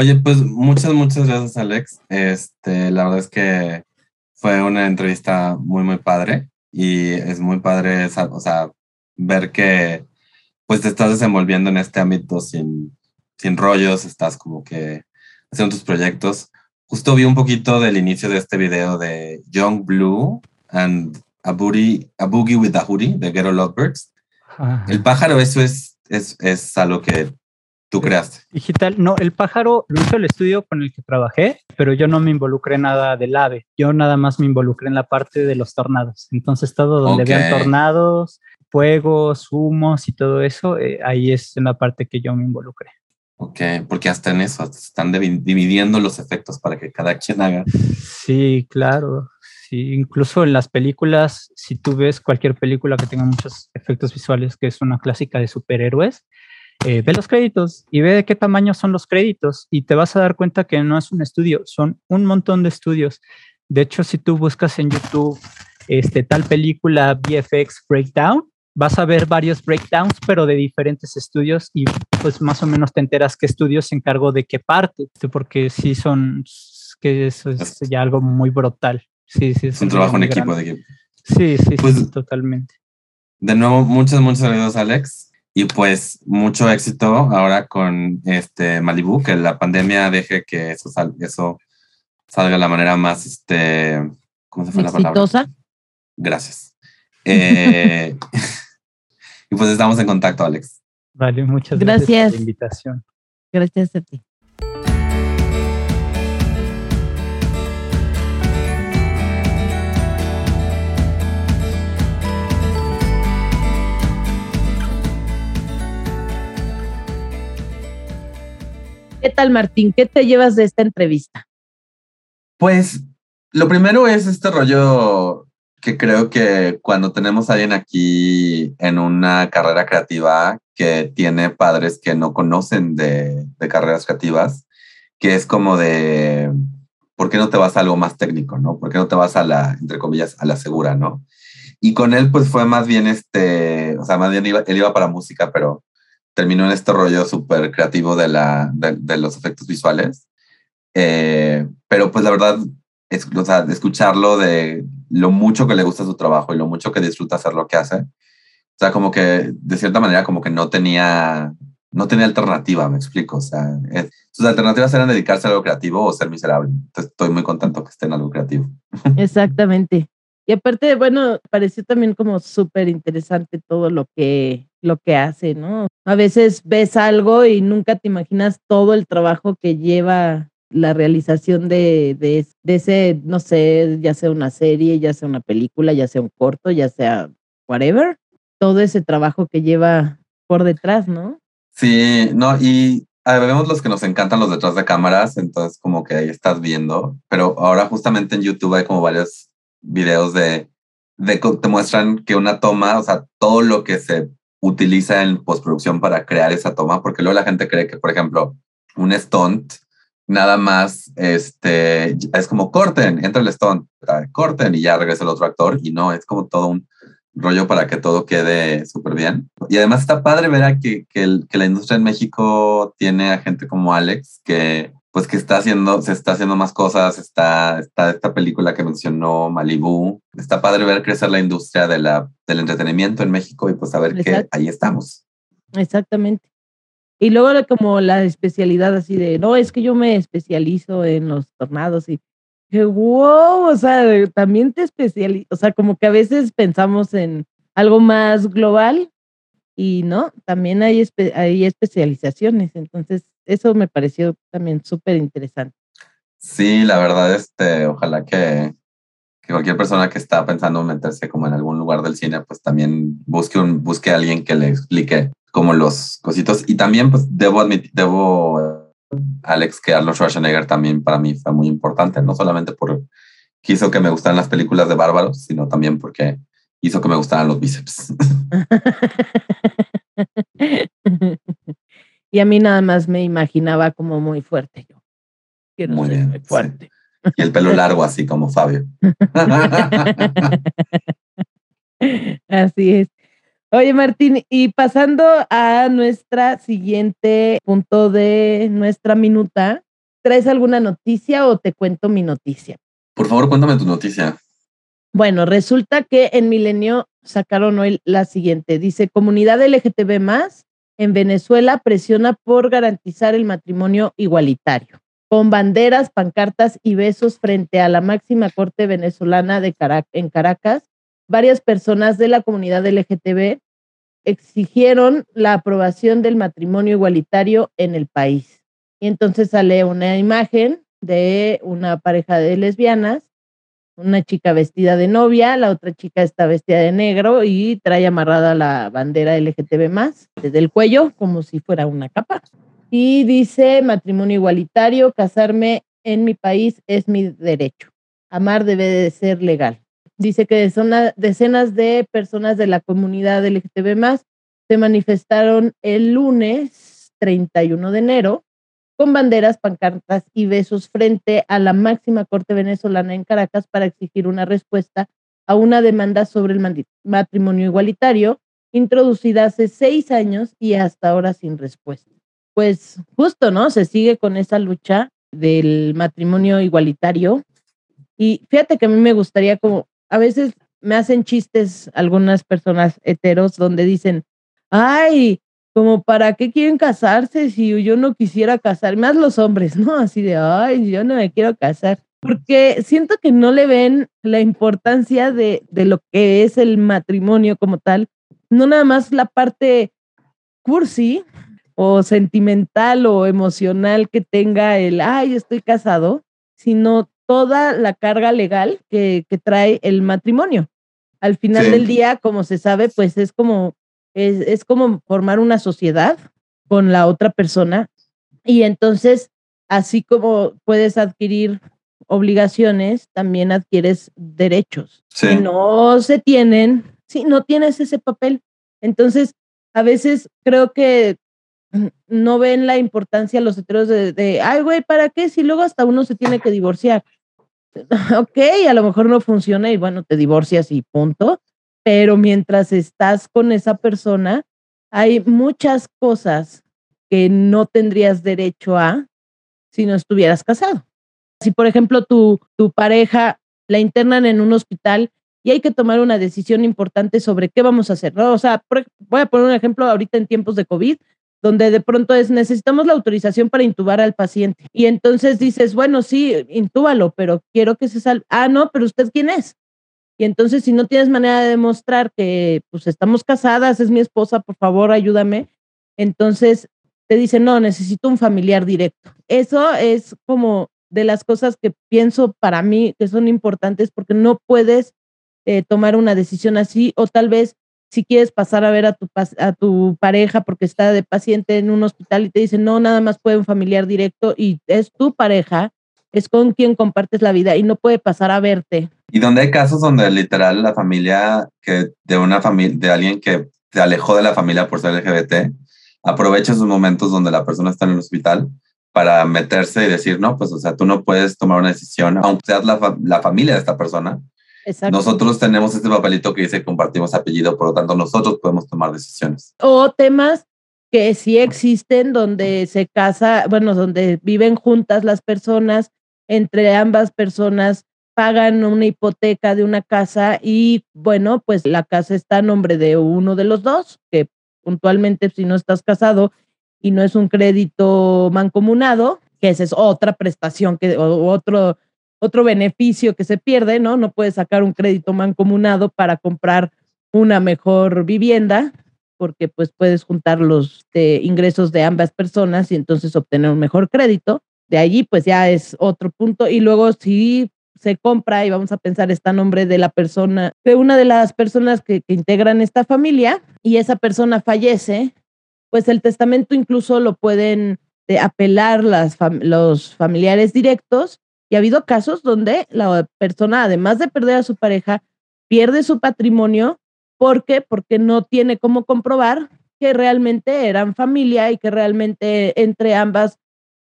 Speaker 2: Oye, pues muchas, muchas gracias, Alex. Este, la verdad es que fue una entrevista muy, muy padre y es muy padre, o sea, ver que pues te estás desenvolviendo en este ámbito sin, sin rollos, estás como que haciendo tus proyectos. Justo vi un poquito del inicio de este video de Young Blue and a, booty, a Boogie with a Hoodie de Ghetto Lovebirds. El pájaro, eso es, es, es algo que tú creaste.
Speaker 3: Digital, no, el pájaro lo hizo el estudio con el que trabajé, pero yo no me involucré nada del ave. Yo nada más me involucré en la parte de los tornados. Entonces, todo donde vean tornados, fuegos, humos y todo eso, eh, ahí es en la parte que yo me involucré.
Speaker 2: Ok, porque hasta en eso están dividiendo los efectos para que cada quien haga.
Speaker 3: Sí, claro. Sí, incluso en las películas, si tú ves cualquier película que tenga muchos efectos visuales, que es una clásica de superhéroes, eh, ve los créditos y ve de qué tamaño son los créditos y te vas a dar cuenta que no es un estudio, son un montón de estudios. De hecho, si tú buscas en YouTube este, tal película VFX Breakdown, vas a ver varios breakdowns, pero de diferentes estudios y pues más o menos te enteras qué estudio se encargó de qué parte, porque sí son, que eso es ya algo muy brutal. Sí, sí.
Speaker 2: Es un trabajo en equipo de equipo.
Speaker 3: Sí, sí, pues, totalmente.
Speaker 2: De nuevo, muchos, muchos saludos, Alex. Y pues mucho éxito ahora con este Malibu, que la pandemia deje que eso, eso salga de la manera más, este, ¿cómo se fue la palabra? Gracias. Eh, y pues estamos en contacto, Alex.
Speaker 3: Vale, muchas gracias, por la invitación.
Speaker 1: Gracias a ti. ¿Qué tal, Martín? ¿Qué te llevas de esta entrevista?
Speaker 2: Pues lo primero es este rollo que creo que cuando tenemos a alguien aquí en una carrera creativa que tiene padres que no conocen de, carreras creativas, que es como de, ¿por qué no te vas a algo más técnico, no? ¿Por qué no te vas a la, entre comillas, a la segura, no? Y con él, pues fue más bien este, o sea, más bien él iba para música, pero terminó en este rollo súper creativo de, la, de, los efectos visuales. Eh, pero pues la verdad, es, o sea, escucharlo de lo mucho que le gusta su trabajo y lo mucho que disfruta hacer lo que hace. O sea, como que de cierta manera como que no tenía, no tenía alternativa, me explico. O sea, sus alternativas eran dedicarse a algo creativo o ser miserable. Entonces estoy muy contento que esté en algo creativo.
Speaker 1: Exactamente. Y aparte, bueno, pareció también como súper interesante todo lo que, lo que hace, ¿no? A veces ves algo y nunca te imaginas todo el trabajo que lleva la realización de, de, ese, no sé, ya sea una serie, ya sea una película, ya sea un corto, ya sea whatever, todo ese trabajo que lleva por detrás, ¿no?
Speaker 2: Sí, no, y vemos los que nos encantan los detrás de cámaras, entonces como que ahí estás viendo, pero ahora justamente en YouTube hay como varios videos de, de te muestran que una toma, o sea, todo lo que se utiliza en postproducción para crear esa toma, porque luego la gente cree que, por ejemplo, un stunt nada más este, es como corten, entra el Stone, corten y ya regresa el otro actor y no, es como todo un rollo para que todo quede súper bien. Y además está padre ver que, que, que, la industria en México tiene a gente como Alex que pues que está haciendo, se está haciendo más cosas, está, está esta película que mencionó Malibu, está padre ver crecer la industria de la, del entretenimiento en México y pues saber que ahí estamos.
Speaker 1: Exactamente. Y luego como la especialidad así de, no, es que yo me especializo en los tornados y que wow, o sea, también te especializas, o sea, como que a veces pensamos en algo más global y no, también hay, hay especializaciones, entonces eso me pareció también súper interesante.
Speaker 2: Sí, la verdad, este, ojalá que, que, cualquier persona que está pensando en meterse como en algún lugar del cine, pues también busque, un, busque a alguien que le explique como los cositos. Y también, pues, debo admitir, debo, Alex, que Arnold Schwarzenegger también para mí fue muy importante, no solamente por que hizo que me gustaran las películas de bárbaros, sino también porque hizo que me gustaran los bíceps.
Speaker 1: y a mí nada más me imaginaba como muy fuerte yo.
Speaker 2: muy bien. fuerte. Y el pelo largo, así como Fabio.
Speaker 1: así es. Oye, Martín, y pasando a nuestra siguiente punto de nuestra minuta, ¿traes alguna noticia o te cuento mi noticia?
Speaker 2: Por favor, cuéntame tu noticia.
Speaker 1: Bueno, resulta que en Milenio sacaron hoy la siguiente. Dice, comunidad LGTB más en Venezuela presiona por garantizar el matrimonio igualitario. Con banderas, pancartas y besos frente a la máxima corte venezolana de en Caracas, varias personas de la comunidad LGTB exigieron la aprobación del matrimonio igualitario en el país. Y entonces sale una imagen de una pareja de lesbianas, una chica vestida de novia, la otra chica está vestida de negro y trae amarrada la bandera LGTB más desde el cuello como si fuera una capa. Y dice matrimonio igualitario, casarme en mi país es mi derecho. amar debe de ser legal. Dice que son decenas de personas de la comunidad LGTB más se manifestaron el lunes 31 de enero con banderas, pancartas y besos frente a la máxima corte venezolana en Caracas para exigir una respuesta a una demanda sobre el matrimonio igualitario introducida hace seis años y hasta ahora sin respuesta. Pues justo, ¿no? Se sigue con esa lucha del matrimonio igualitario. Y fíjate que a mí me gustaría como, a veces me hacen chistes algunas personas heteros donde dicen, ay, como para qué quieren casarse si yo no quisiera casar, más los hombres, ¿no? Así de, ay, yo no me quiero casar. Porque siento que no le ven la importancia de, de lo que es el matrimonio como tal, no nada más la parte cursi o sentimental o emocional que tenga el, ay, estoy casado, sino toda la carga legal que, que trae el matrimonio. Al final del día, como se sabe, pues es como, es, es como formar una sociedad con la otra persona y entonces, así como puedes adquirir obligaciones, también adquieres derechos. Si no se tienen, si no tienes ese papel. Entonces, a veces creo que no ven la importancia los heteros de, de, ay, güey, ¿para qué? Si luego hasta uno se tiene que divorciar. ok, a lo mejor no funciona y bueno, te divorcias y punto. Pero mientras estás con esa persona, hay muchas cosas que no tendrías derecho a si no estuvieras casado. Si, por ejemplo, tu, tu pareja la internan en un hospital y hay que tomar una decisión importante sobre qué vamos a hacer, ¿no? O sea, voy a poner un ejemplo ahorita en tiempos de COVID, donde de pronto es necesitamos la autorización para intubar al paciente. Y entonces dices, bueno, sí, intúbalo, pero quiero que se salve. Ah, no, pero usted quién es? Y entonces si no tienes manera de demostrar que pues estamos casadas, es mi esposa, por favor, ayúdame. Entonces te dicen, no, necesito un familiar directo. Eso es como de las cosas que pienso para mí que son importantes porque no puedes eh, tomar una decisión así o tal vez si quieres pasar a ver a tu, a tu pareja porque está de paciente en un hospital y te dicen, no, nada más puede un familiar directo y es tu pareja, es con quien compartes la vida y no puede pasar a verte.
Speaker 2: Y donde hay casos donde literal la familia que de una familia, de alguien que se alejó de la familia por ser LGBT, aprovecha esos momentos donde la persona está en el hospital para meterse y decir, no, pues, o sea, tú no puedes tomar una decisión, aunque seas la, la familia de esta persona, nosotros tenemos este papelito que dice compartimos apellido, por lo tanto nosotros podemos tomar decisiones.
Speaker 1: O temas que sí existen donde se casa, bueno, donde viven juntas las personas, entre ambas personas pagan una hipoteca de una casa y bueno, pues la casa está a nombre de uno de los dos, que puntualmente si no estás casado y no es un crédito mancomunado, que esa es otra prestación que o otro otro beneficio que se pierde, ¿no? No puedes sacar un crédito mancomunado para comprar una mejor vivienda, porque pues puedes juntar los eh, ingresos de ambas personas y entonces obtener un mejor crédito. De allí pues ya es otro punto. Y luego si se compra y vamos a pensar está nombre de la persona, de una de las personas que, integran esta familia y esa persona fallece, pues el testamento incluso lo pueden eh, apelar las los familiares directos y ha habido casos donde la persona, además de perder a su pareja, pierde su patrimonio. ¿Por qué? Porque no tiene cómo comprobar que realmente eran familia y que realmente entre ambas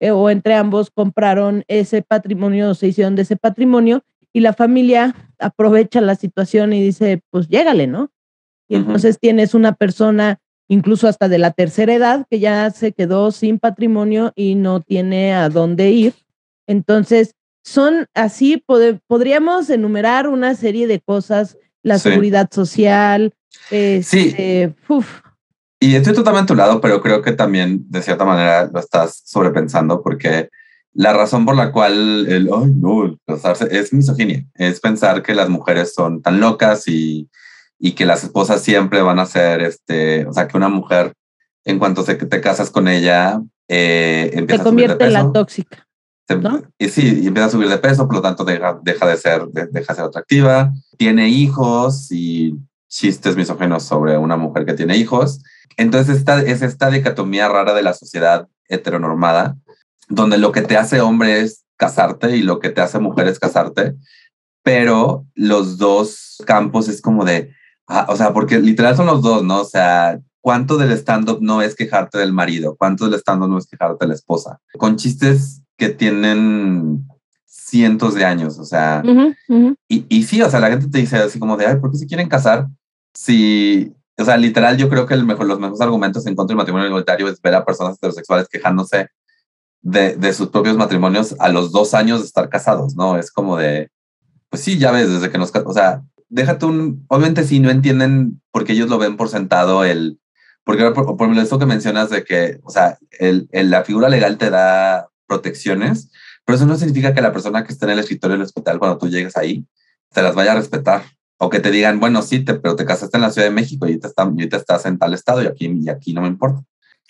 Speaker 1: eh, o entre ambos compraron ese patrimonio o se hicieron de ese patrimonio y la familia aprovecha la situación y dice, pues llégale, ¿no? Y entonces tienes una persona incluso hasta de la tercera edad que ya se quedó sin patrimonio y no tiene a dónde ir. Entonces, son así, podríamos enumerar una serie de cosas, la seguridad social. sí. Este,
Speaker 2: y estoy totalmente a tu lado, pero creo que también de cierta manera lo estás sobrepensando porque la razón por la cual el, ay, no, es misoginia, es pensar que las mujeres son tan locas y, y que las esposas siempre van a ser, este, o sea, que una mujer, en cuanto se, te casas con ella, eh, empieza
Speaker 1: se convierte en la tóxica.
Speaker 2: Y sí, y empieza a subir de peso, por lo tanto deja, deja de ser, deja de ser atractiva. Tiene hijos y chistes misógenos sobre una mujer que tiene hijos. Entonces esta, es esta dicotomía rara de la sociedad heteronormada, donde lo que te hace hombre es casarte y lo que te hace mujer es casarte, pero los dos campos es como de, ah, o sea, porque literal son los dos, ¿no? O sea, ¿cuánto del stand-up no es quejarte del marido? ¿Cuánto del stand-up no es quejarte de la esposa? Con chistes que tienen cientos de años, o sea, Y, y, sí, o sea, la gente te dice así como de, ay, ¿por qué se quieren casar? Si, o sea, literal, yo creo que el mejor, los mejores argumentos en contra del matrimonio igualitario es ver a personas heterosexuales quejándose de, de sus propios matrimonios a los dos años de estar casados, ¿no? Es como de, pues sí, ya ves, desde que nos, o sea, déjate un, obviamente sí, no entienden porque ellos lo ven por sentado el, porque por, por eso que mencionas de que, o sea, el, la figura legal te da protecciones, pero eso no significa que la persona que está en el escritorio del hospital cuando tú llegues ahí te las vaya a respetar. O que te digan, bueno, sí, te, pero te casaste en la Ciudad de México y ahorita, está, ahorita estás en tal estado y aquí, y aquí no me importa.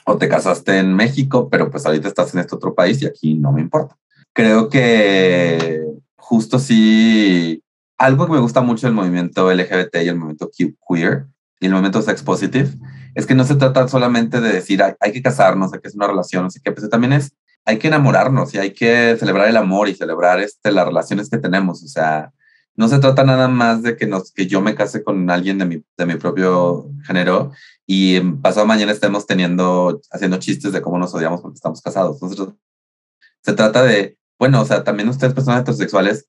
Speaker 2: O te casaste en México, pero pues ahorita estás en este otro país y aquí no me importa. Creo que justo sí, algo que me gusta mucho del movimiento LGBT y el movimiento queer y el movimiento sex positive es que no se trata solamente de decir hay, hay que casarnos, hay que es una relación, así que pues también es hay que enamorarnos y hay que celebrar el amor y celebrar este, las relaciones que tenemos. O sea, no se trata nada más de que, nos, que yo me case con alguien de mi, de mi propio género y pasado mañana estemos teniendo, haciendo chistes de cómo nos odiamos porque estamos casados. Entonces, se trata de, bueno, o sea, también ustedes personas heterosexuales,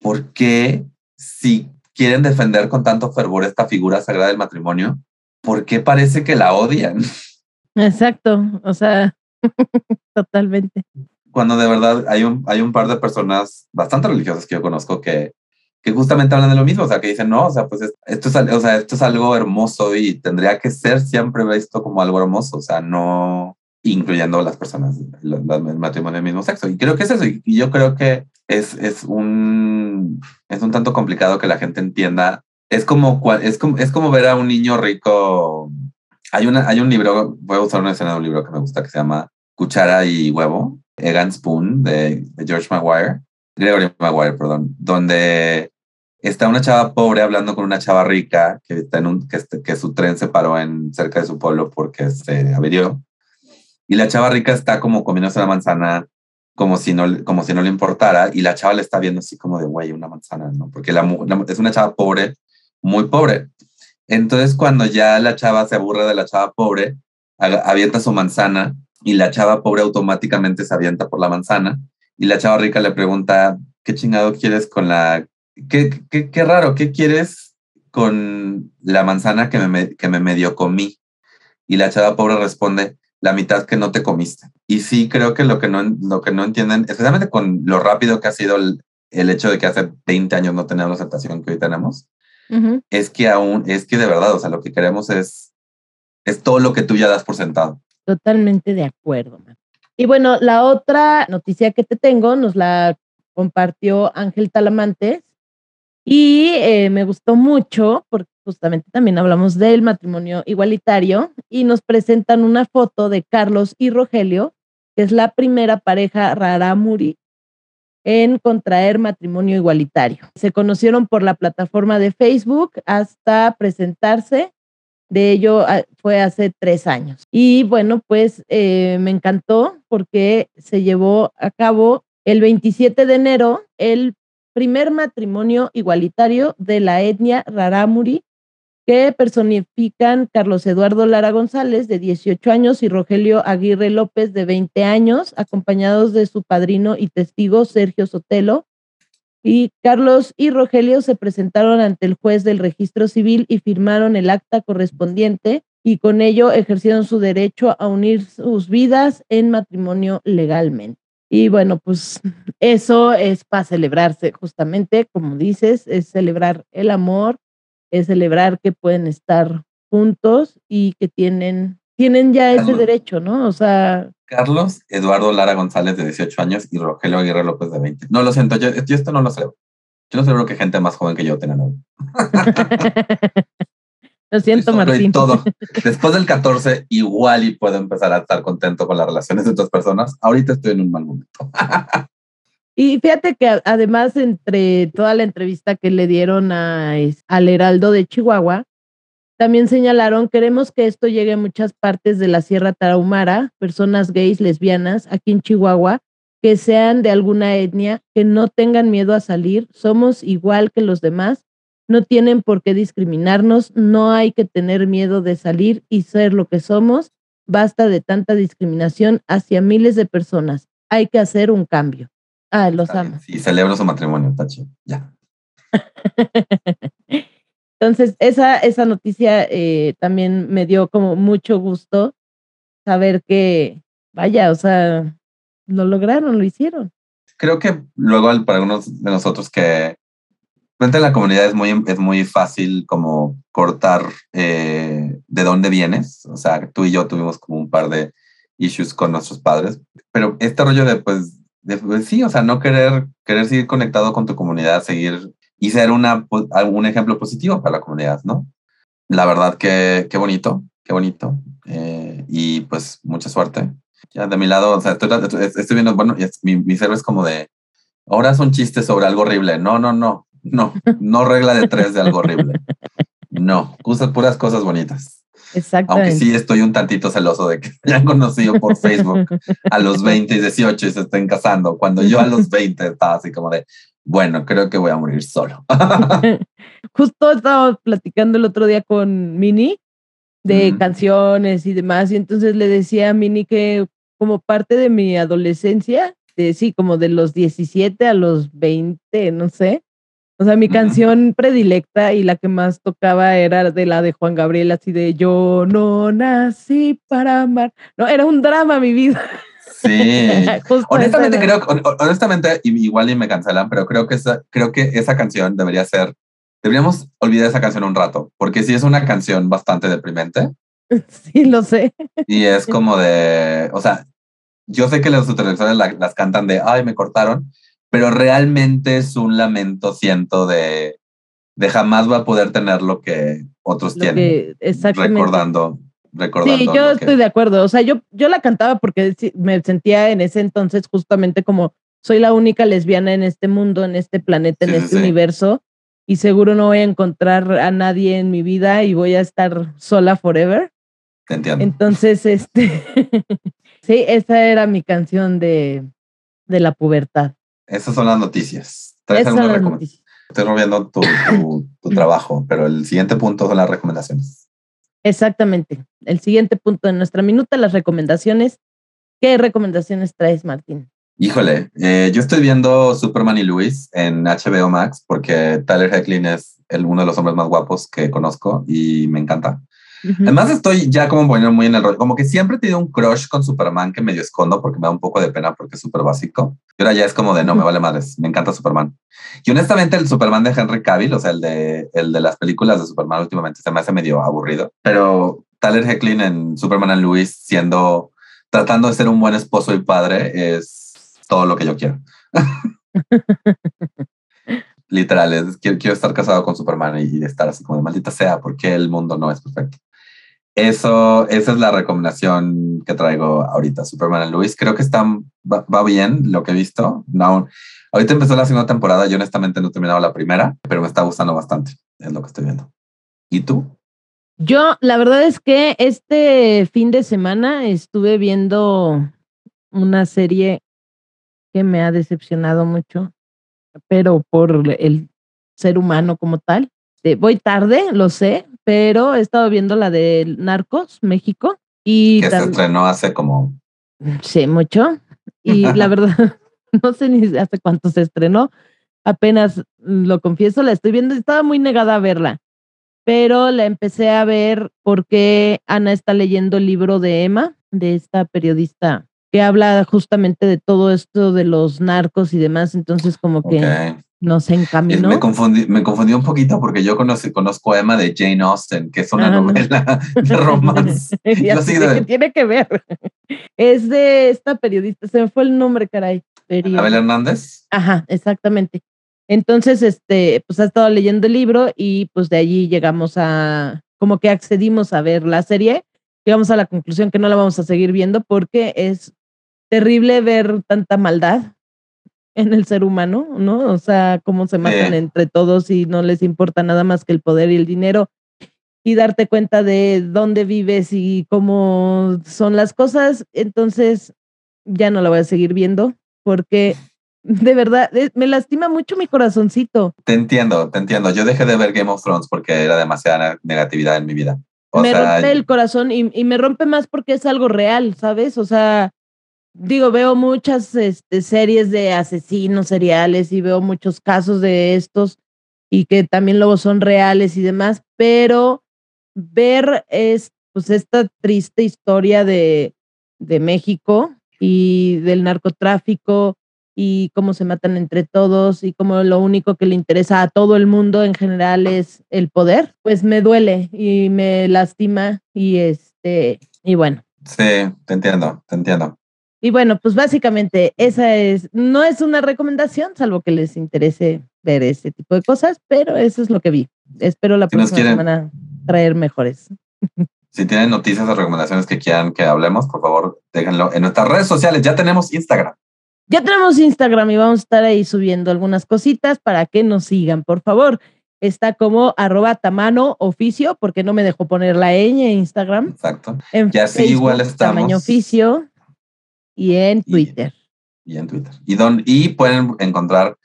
Speaker 2: ¿por qué si quieren defender con tanto fervor esta figura sagrada del matrimonio, por qué parece que la odian?
Speaker 1: Exacto, o sea, Totalmente.
Speaker 2: Cuando de verdad hay un, hay un par de personas bastante religiosas que yo conozco que, que justamente hablan de lo mismo, o sea, que dicen, no, o sea, pues esto es, o sea, esto es algo hermoso y tendría que ser siempre visto como algo hermoso, o sea, no incluyendo las personas, el matrimonio del mismo sexo. Y creo que es eso, y yo creo que es, es, un, es un tanto complicado que la gente entienda. Es como, es como, es como ver a un niño rico. Hay, una, hay un libro, voy a usar una escena de un libro que me gusta que se llama Cuchara y Huevo, Egan Spoon de, George Maguire, Gregory Maguire, perdón, donde está una chava pobre hablando con una chava rica que, está en un, que, este, su tren se paró en, cerca de su pueblo porque se averió. Y la chava rica está como comiéndose una manzana como si, no, como si no le importara y la chava le está viendo así como de, güey, una manzana, ¿no? Porque es una chava pobre, muy pobre. Entonces cuando ya la chava se aburre de la chava pobre, avienta su manzana y la chava pobre automáticamente se avienta por la manzana y la chava rica le pregunta, ¿qué chingado quieres con la... ¿Qué, qué, qué raro? ¿Qué quieres con la manzana que me, que me medio comí? Y la chava pobre responde, la mitad que no te comiste. Y sí creo que lo que no, lo que no entienden, especialmente con lo rápido que ha sido el, el hecho de que hace 20 años no tenemos la aceptación que hoy tenemos, es que aún, es que de verdad, o sea, lo que queremos es, es todo lo que tú ya das por sentado.
Speaker 1: Totalmente de acuerdo. Y bueno, la otra noticia que te tengo nos la compartió Ángel Talamantes y eh, me gustó mucho porque justamente también hablamos del matrimonio igualitario y nos presentan una foto de Carlos y Rogelio, que es la primera pareja raramuri en contraer matrimonio igualitario. Se conocieron por la plataforma de Facebook hasta presentarse de ello ah, fue hace tres años. Y bueno, pues eh, me encantó porque se llevó a cabo el 27 de enero el primer matrimonio igualitario de la etnia Raramuri que personifican Carlos Eduardo Lara González, de 18 años, y Rogelio Aguirre López, de 20 años, acompañados de su padrino y testigo Sergio Sotelo, y Carlos y Rogelio se presentaron ante el juez del registro civil y firmaron el acta correspondiente y con ello ejercieron su derecho a unir sus vidas en matrimonio legalmente. Y bueno, pues eso es para celebrarse, justamente, como dices, es celebrar el amor, es celebrar que pueden estar juntos y que tienen, tienen ya ese derecho, ¿no? O sea,
Speaker 2: Carlos Eduardo Lara González, de 18 años, y Rogelio Aguirre López, de 20. No lo siento, yo, esto no lo sé. Yo no celebro que gente más joven que yo tenga novio.
Speaker 1: lo siento, Martín.
Speaker 2: Todo. Después del 14, igual y puedo empezar a estar contento con las relaciones de otras personas. Ahorita estoy en un mal momento.
Speaker 1: Y fíjate que además entre toda la entrevista que le dieron a, al Heraldo de Chihuahua, también señalaron, queremos que esto llegue a muchas partes de la Sierra Tarahumara, personas gays, lesbianas, aquí en Chihuahua, que sean de alguna etnia, que no tengan miedo a salir, somos igual que los demás, no tienen por qué discriminarnos, no hay que tener miedo de salir y ser lo que somos, basta de tanta discriminación hacia miles de personas, hay que hacer un cambio. Ah, los amo.
Speaker 2: Sí, celebro su matrimonio, Tachi, ya.
Speaker 1: Entonces, esa, esa noticia eh, también me dio como mucho gusto saber que, vaya, o sea, lo lograron, lo hicieron.
Speaker 2: Creo que luego para algunos de nosotros que frente a la comunidad es muy, es muy fácil como cortar eh, de dónde vienes. O sea, tú y yo tuvimos como un par de issues con nuestros padres, pero este rollo de pues, de, pues sí, o sea, no querer, querer seguir conectado con tu comunidad, seguir y ser una, un ejemplo positivo para la comunidad, ¿no? La verdad que qué bonito, qué bonito. Eh, y pues mucha suerte ya de mi lado, o sea, estoy, estoy viendo, bueno, mi, mi cerebro es como de, ahora son chistes sobre algo horrible. No, no, no, no, no regla de tres de algo horrible. No, usa puras cosas bonitas.
Speaker 1: Exactamente.
Speaker 2: Aunque sí estoy un tantito celoso de que hayan conocido por Facebook a los 20 y 18 y se estén casando, cuando yo a los 20 estaba así como de, bueno, creo que voy a morir solo.
Speaker 1: Justo estaba platicando el otro día con Mini de canciones y demás, y entonces le decía a Mini que como parte de mi adolescencia, de, sí, como de los 17 a los 20, no sé. O sea, mi canción predilecta y la que más tocaba era de la de Juan Gabriel, así de Yo no nací para amar. No, era un drama mi vida.
Speaker 2: Sí. honestamente creo, honestamente, igual y me cancelan, pero creo que esa, creo que esa canción debería ser Deberíamos olvidar esa canción un rato, porque sí es una canción bastante deprimente.
Speaker 1: Sí, lo sé.
Speaker 2: Y es como de, o sea, yo sé que los televisores las cantan de, ay, me cortaron, pero realmente es un lamento, siento, de, de jamás va a poder tener lo que otros tienen. exactamente. Recordando, recordando.
Speaker 1: Sí, yo estoy de acuerdo. O sea, yo, yo la cantaba porque me sentía en ese entonces justamente como soy la única lesbiana en este mundo, en este planeta, en este universo y seguro no voy a encontrar a nadie en mi vida y voy a estar sola forever.
Speaker 2: Te entiendo.
Speaker 1: Entonces, este, sí, esa era mi canción de, de la pubertad.
Speaker 2: Esas son las noticias. Esas son las noticias. Estoy rompiendo tu, tu, trabajo, pero el siguiente punto son las recomendaciones.
Speaker 1: Exactamente. El siguiente punto de nuestra minuta, las recomendaciones. ¿Qué recomendaciones traes, Martín?
Speaker 2: Híjole, eh, yo estoy viendo Superman y Luis en HBO Max porque Tyler Hecklin es el, uno de los hombres más guapos que conozco y me encanta. Además estoy ya como poniendo muy en el rollo, como que siempre he tenido un crush con Superman que medio escondo porque me da un poco de pena porque es súper básico. Y ahora ya es como de no, me vale madres, me encanta Superman. Y honestamente el Superman de Henry Cavill, o sea, el de, el de las películas de Superman últimamente se me hace medio aburrido, pero Tyler Hecklin en Superman and Luis siendo, tratando de ser un buen esposo y padre es todo lo que yo quiero. Literal, quiero, estar casado con Superman y, estar así como de maldita sea, porque el mundo no es perfecto. Eso, esa es la recomendación que traigo ahorita, Superman y Luis. Creo que está, va, bien lo que he visto. No, ahorita empezó la segunda temporada, yo honestamente no he terminado la primera, pero me está gustando bastante, es lo que estoy viendo. ¿Y tú?
Speaker 1: Yo, la verdad es que este fin de semana estuve viendo una serie que me ha decepcionado mucho, pero por el ser humano como tal. Voy tarde, lo sé, pero he estado viendo la de Narcos, México. Y
Speaker 2: que se estrenó hace como...
Speaker 1: Sí, mucho. Y la verdad, no sé ni hace cuánto se estrenó. Apenas lo confieso, la estoy viendo. Estaba muy negada a verla, pero la empecé a ver porque Ana está leyendo el libro de Emma, de esta periodista que habla justamente de todo esto de los narcos y demás, entonces como que nos encaminó.
Speaker 2: Me confundí, me confundí un poquito porque yo conozco, conozco a Emma de Jane Austen, que es una ah, novela de romance.
Speaker 1: ¿Qué tiene que ver? Es de esta periodista, se me fue el nombre, caray.
Speaker 2: Abel Hernández.
Speaker 1: Ajá, exactamente. Entonces, este, pues ha estado leyendo el libro y pues de allí llegamos a, como que accedimos a ver la serie llegamos a la conclusión que no la vamos a seguir viendo porque es terrible ver tanta maldad en el ser humano, ¿no? O sea, cómo se matan entre todos y no les importa nada más que el poder y el dinero y darte cuenta de dónde vives y cómo son las cosas. Entonces, ya no la voy a seguir viendo. porque de verdad me lastima mucho mi corazoncito.
Speaker 2: Te entiendo, te entiendo. Yo dejé de ver Game of Thrones porque era demasiada negatividad en mi vida.
Speaker 1: me rompe el corazón y, y, me rompe más porque es algo real, ¿sabes? O sea, digo, veo muchas este, series de asesinos seriales y veo muchos casos de estos y que también luego son reales y demás, pero ver es, pues esta triste historia de, de México y del narcotráfico y cómo se matan entre todos y cómo lo único que le interesa a todo el mundo en general es el poder, pues me duele y me lastima y este y bueno.
Speaker 2: Sí, te entiendo, te entiendo.
Speaker 1: Y bueno, pues básicamente esa es, no es una recomendación, salvo que les interese ver ese tipo de cosas, pero eso es lo que vi. Espero la próxima semana traer mejores.
Speaker 2: Si tienen noticias o recomendaciones que quieran que hablemos, por favor, déjenlo en nuestras redes sociales. Ya tenemos Instagram.
Speaker 1: Ya tenemos Instagram y vamos a estar ahí subiendo algunas cositas para que nos sigan, por favor. Está como arroba tamano oficio, porque no me dejó poner la ñ en Instagram.
Speaker 2: Exacto. En y así igual estamos.
Speaker 1: Tamaño oficio y en Twitter.
Speaker 2: Y, en Twitter. Y, don, y pueden encontrar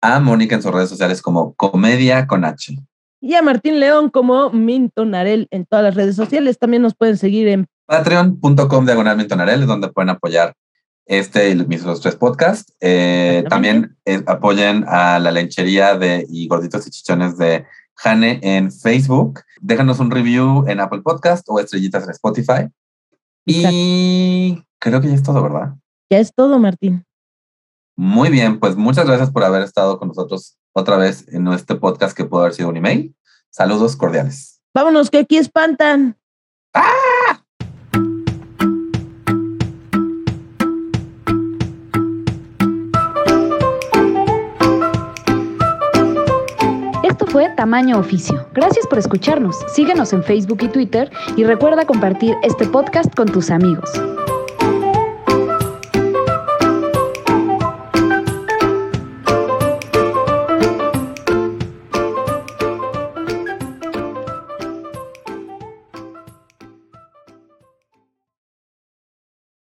Speaker 2: a Mónica en sus redes sociales como Comedia con H.
Speaker 1: Y a Martín León como Mintonarel en todas las redes sociales. También nos pueden seguir en
Speaker 2: patreon.com diagonal Mintonarel, donde pueden apoyar este y mis los tres podcasts. Eh, también eh, apoyen a la lenchería de y gorditos y chichones de Jane en Facebook. Déjanos un review en Apple Podcast o estrellitas en Spotify. Y creo que ya es todo, ¿verdad?
Speaker 1: Ya es todo, Martín.
Speaker 2: Muy bien, pues muchas gracias por haber estado con nosotros otra vez en este podcast que puede haber sido un email. Saludos cordiales.
Speaker 1: Vámonos, que aquí espantan. ¡Ah!
Speaker 4: Esto fue Tamaño Oficio. Gracias por escucharnos. Síguenos en Facebook y Twitter y recuerda compartir este podcast con tus amigos.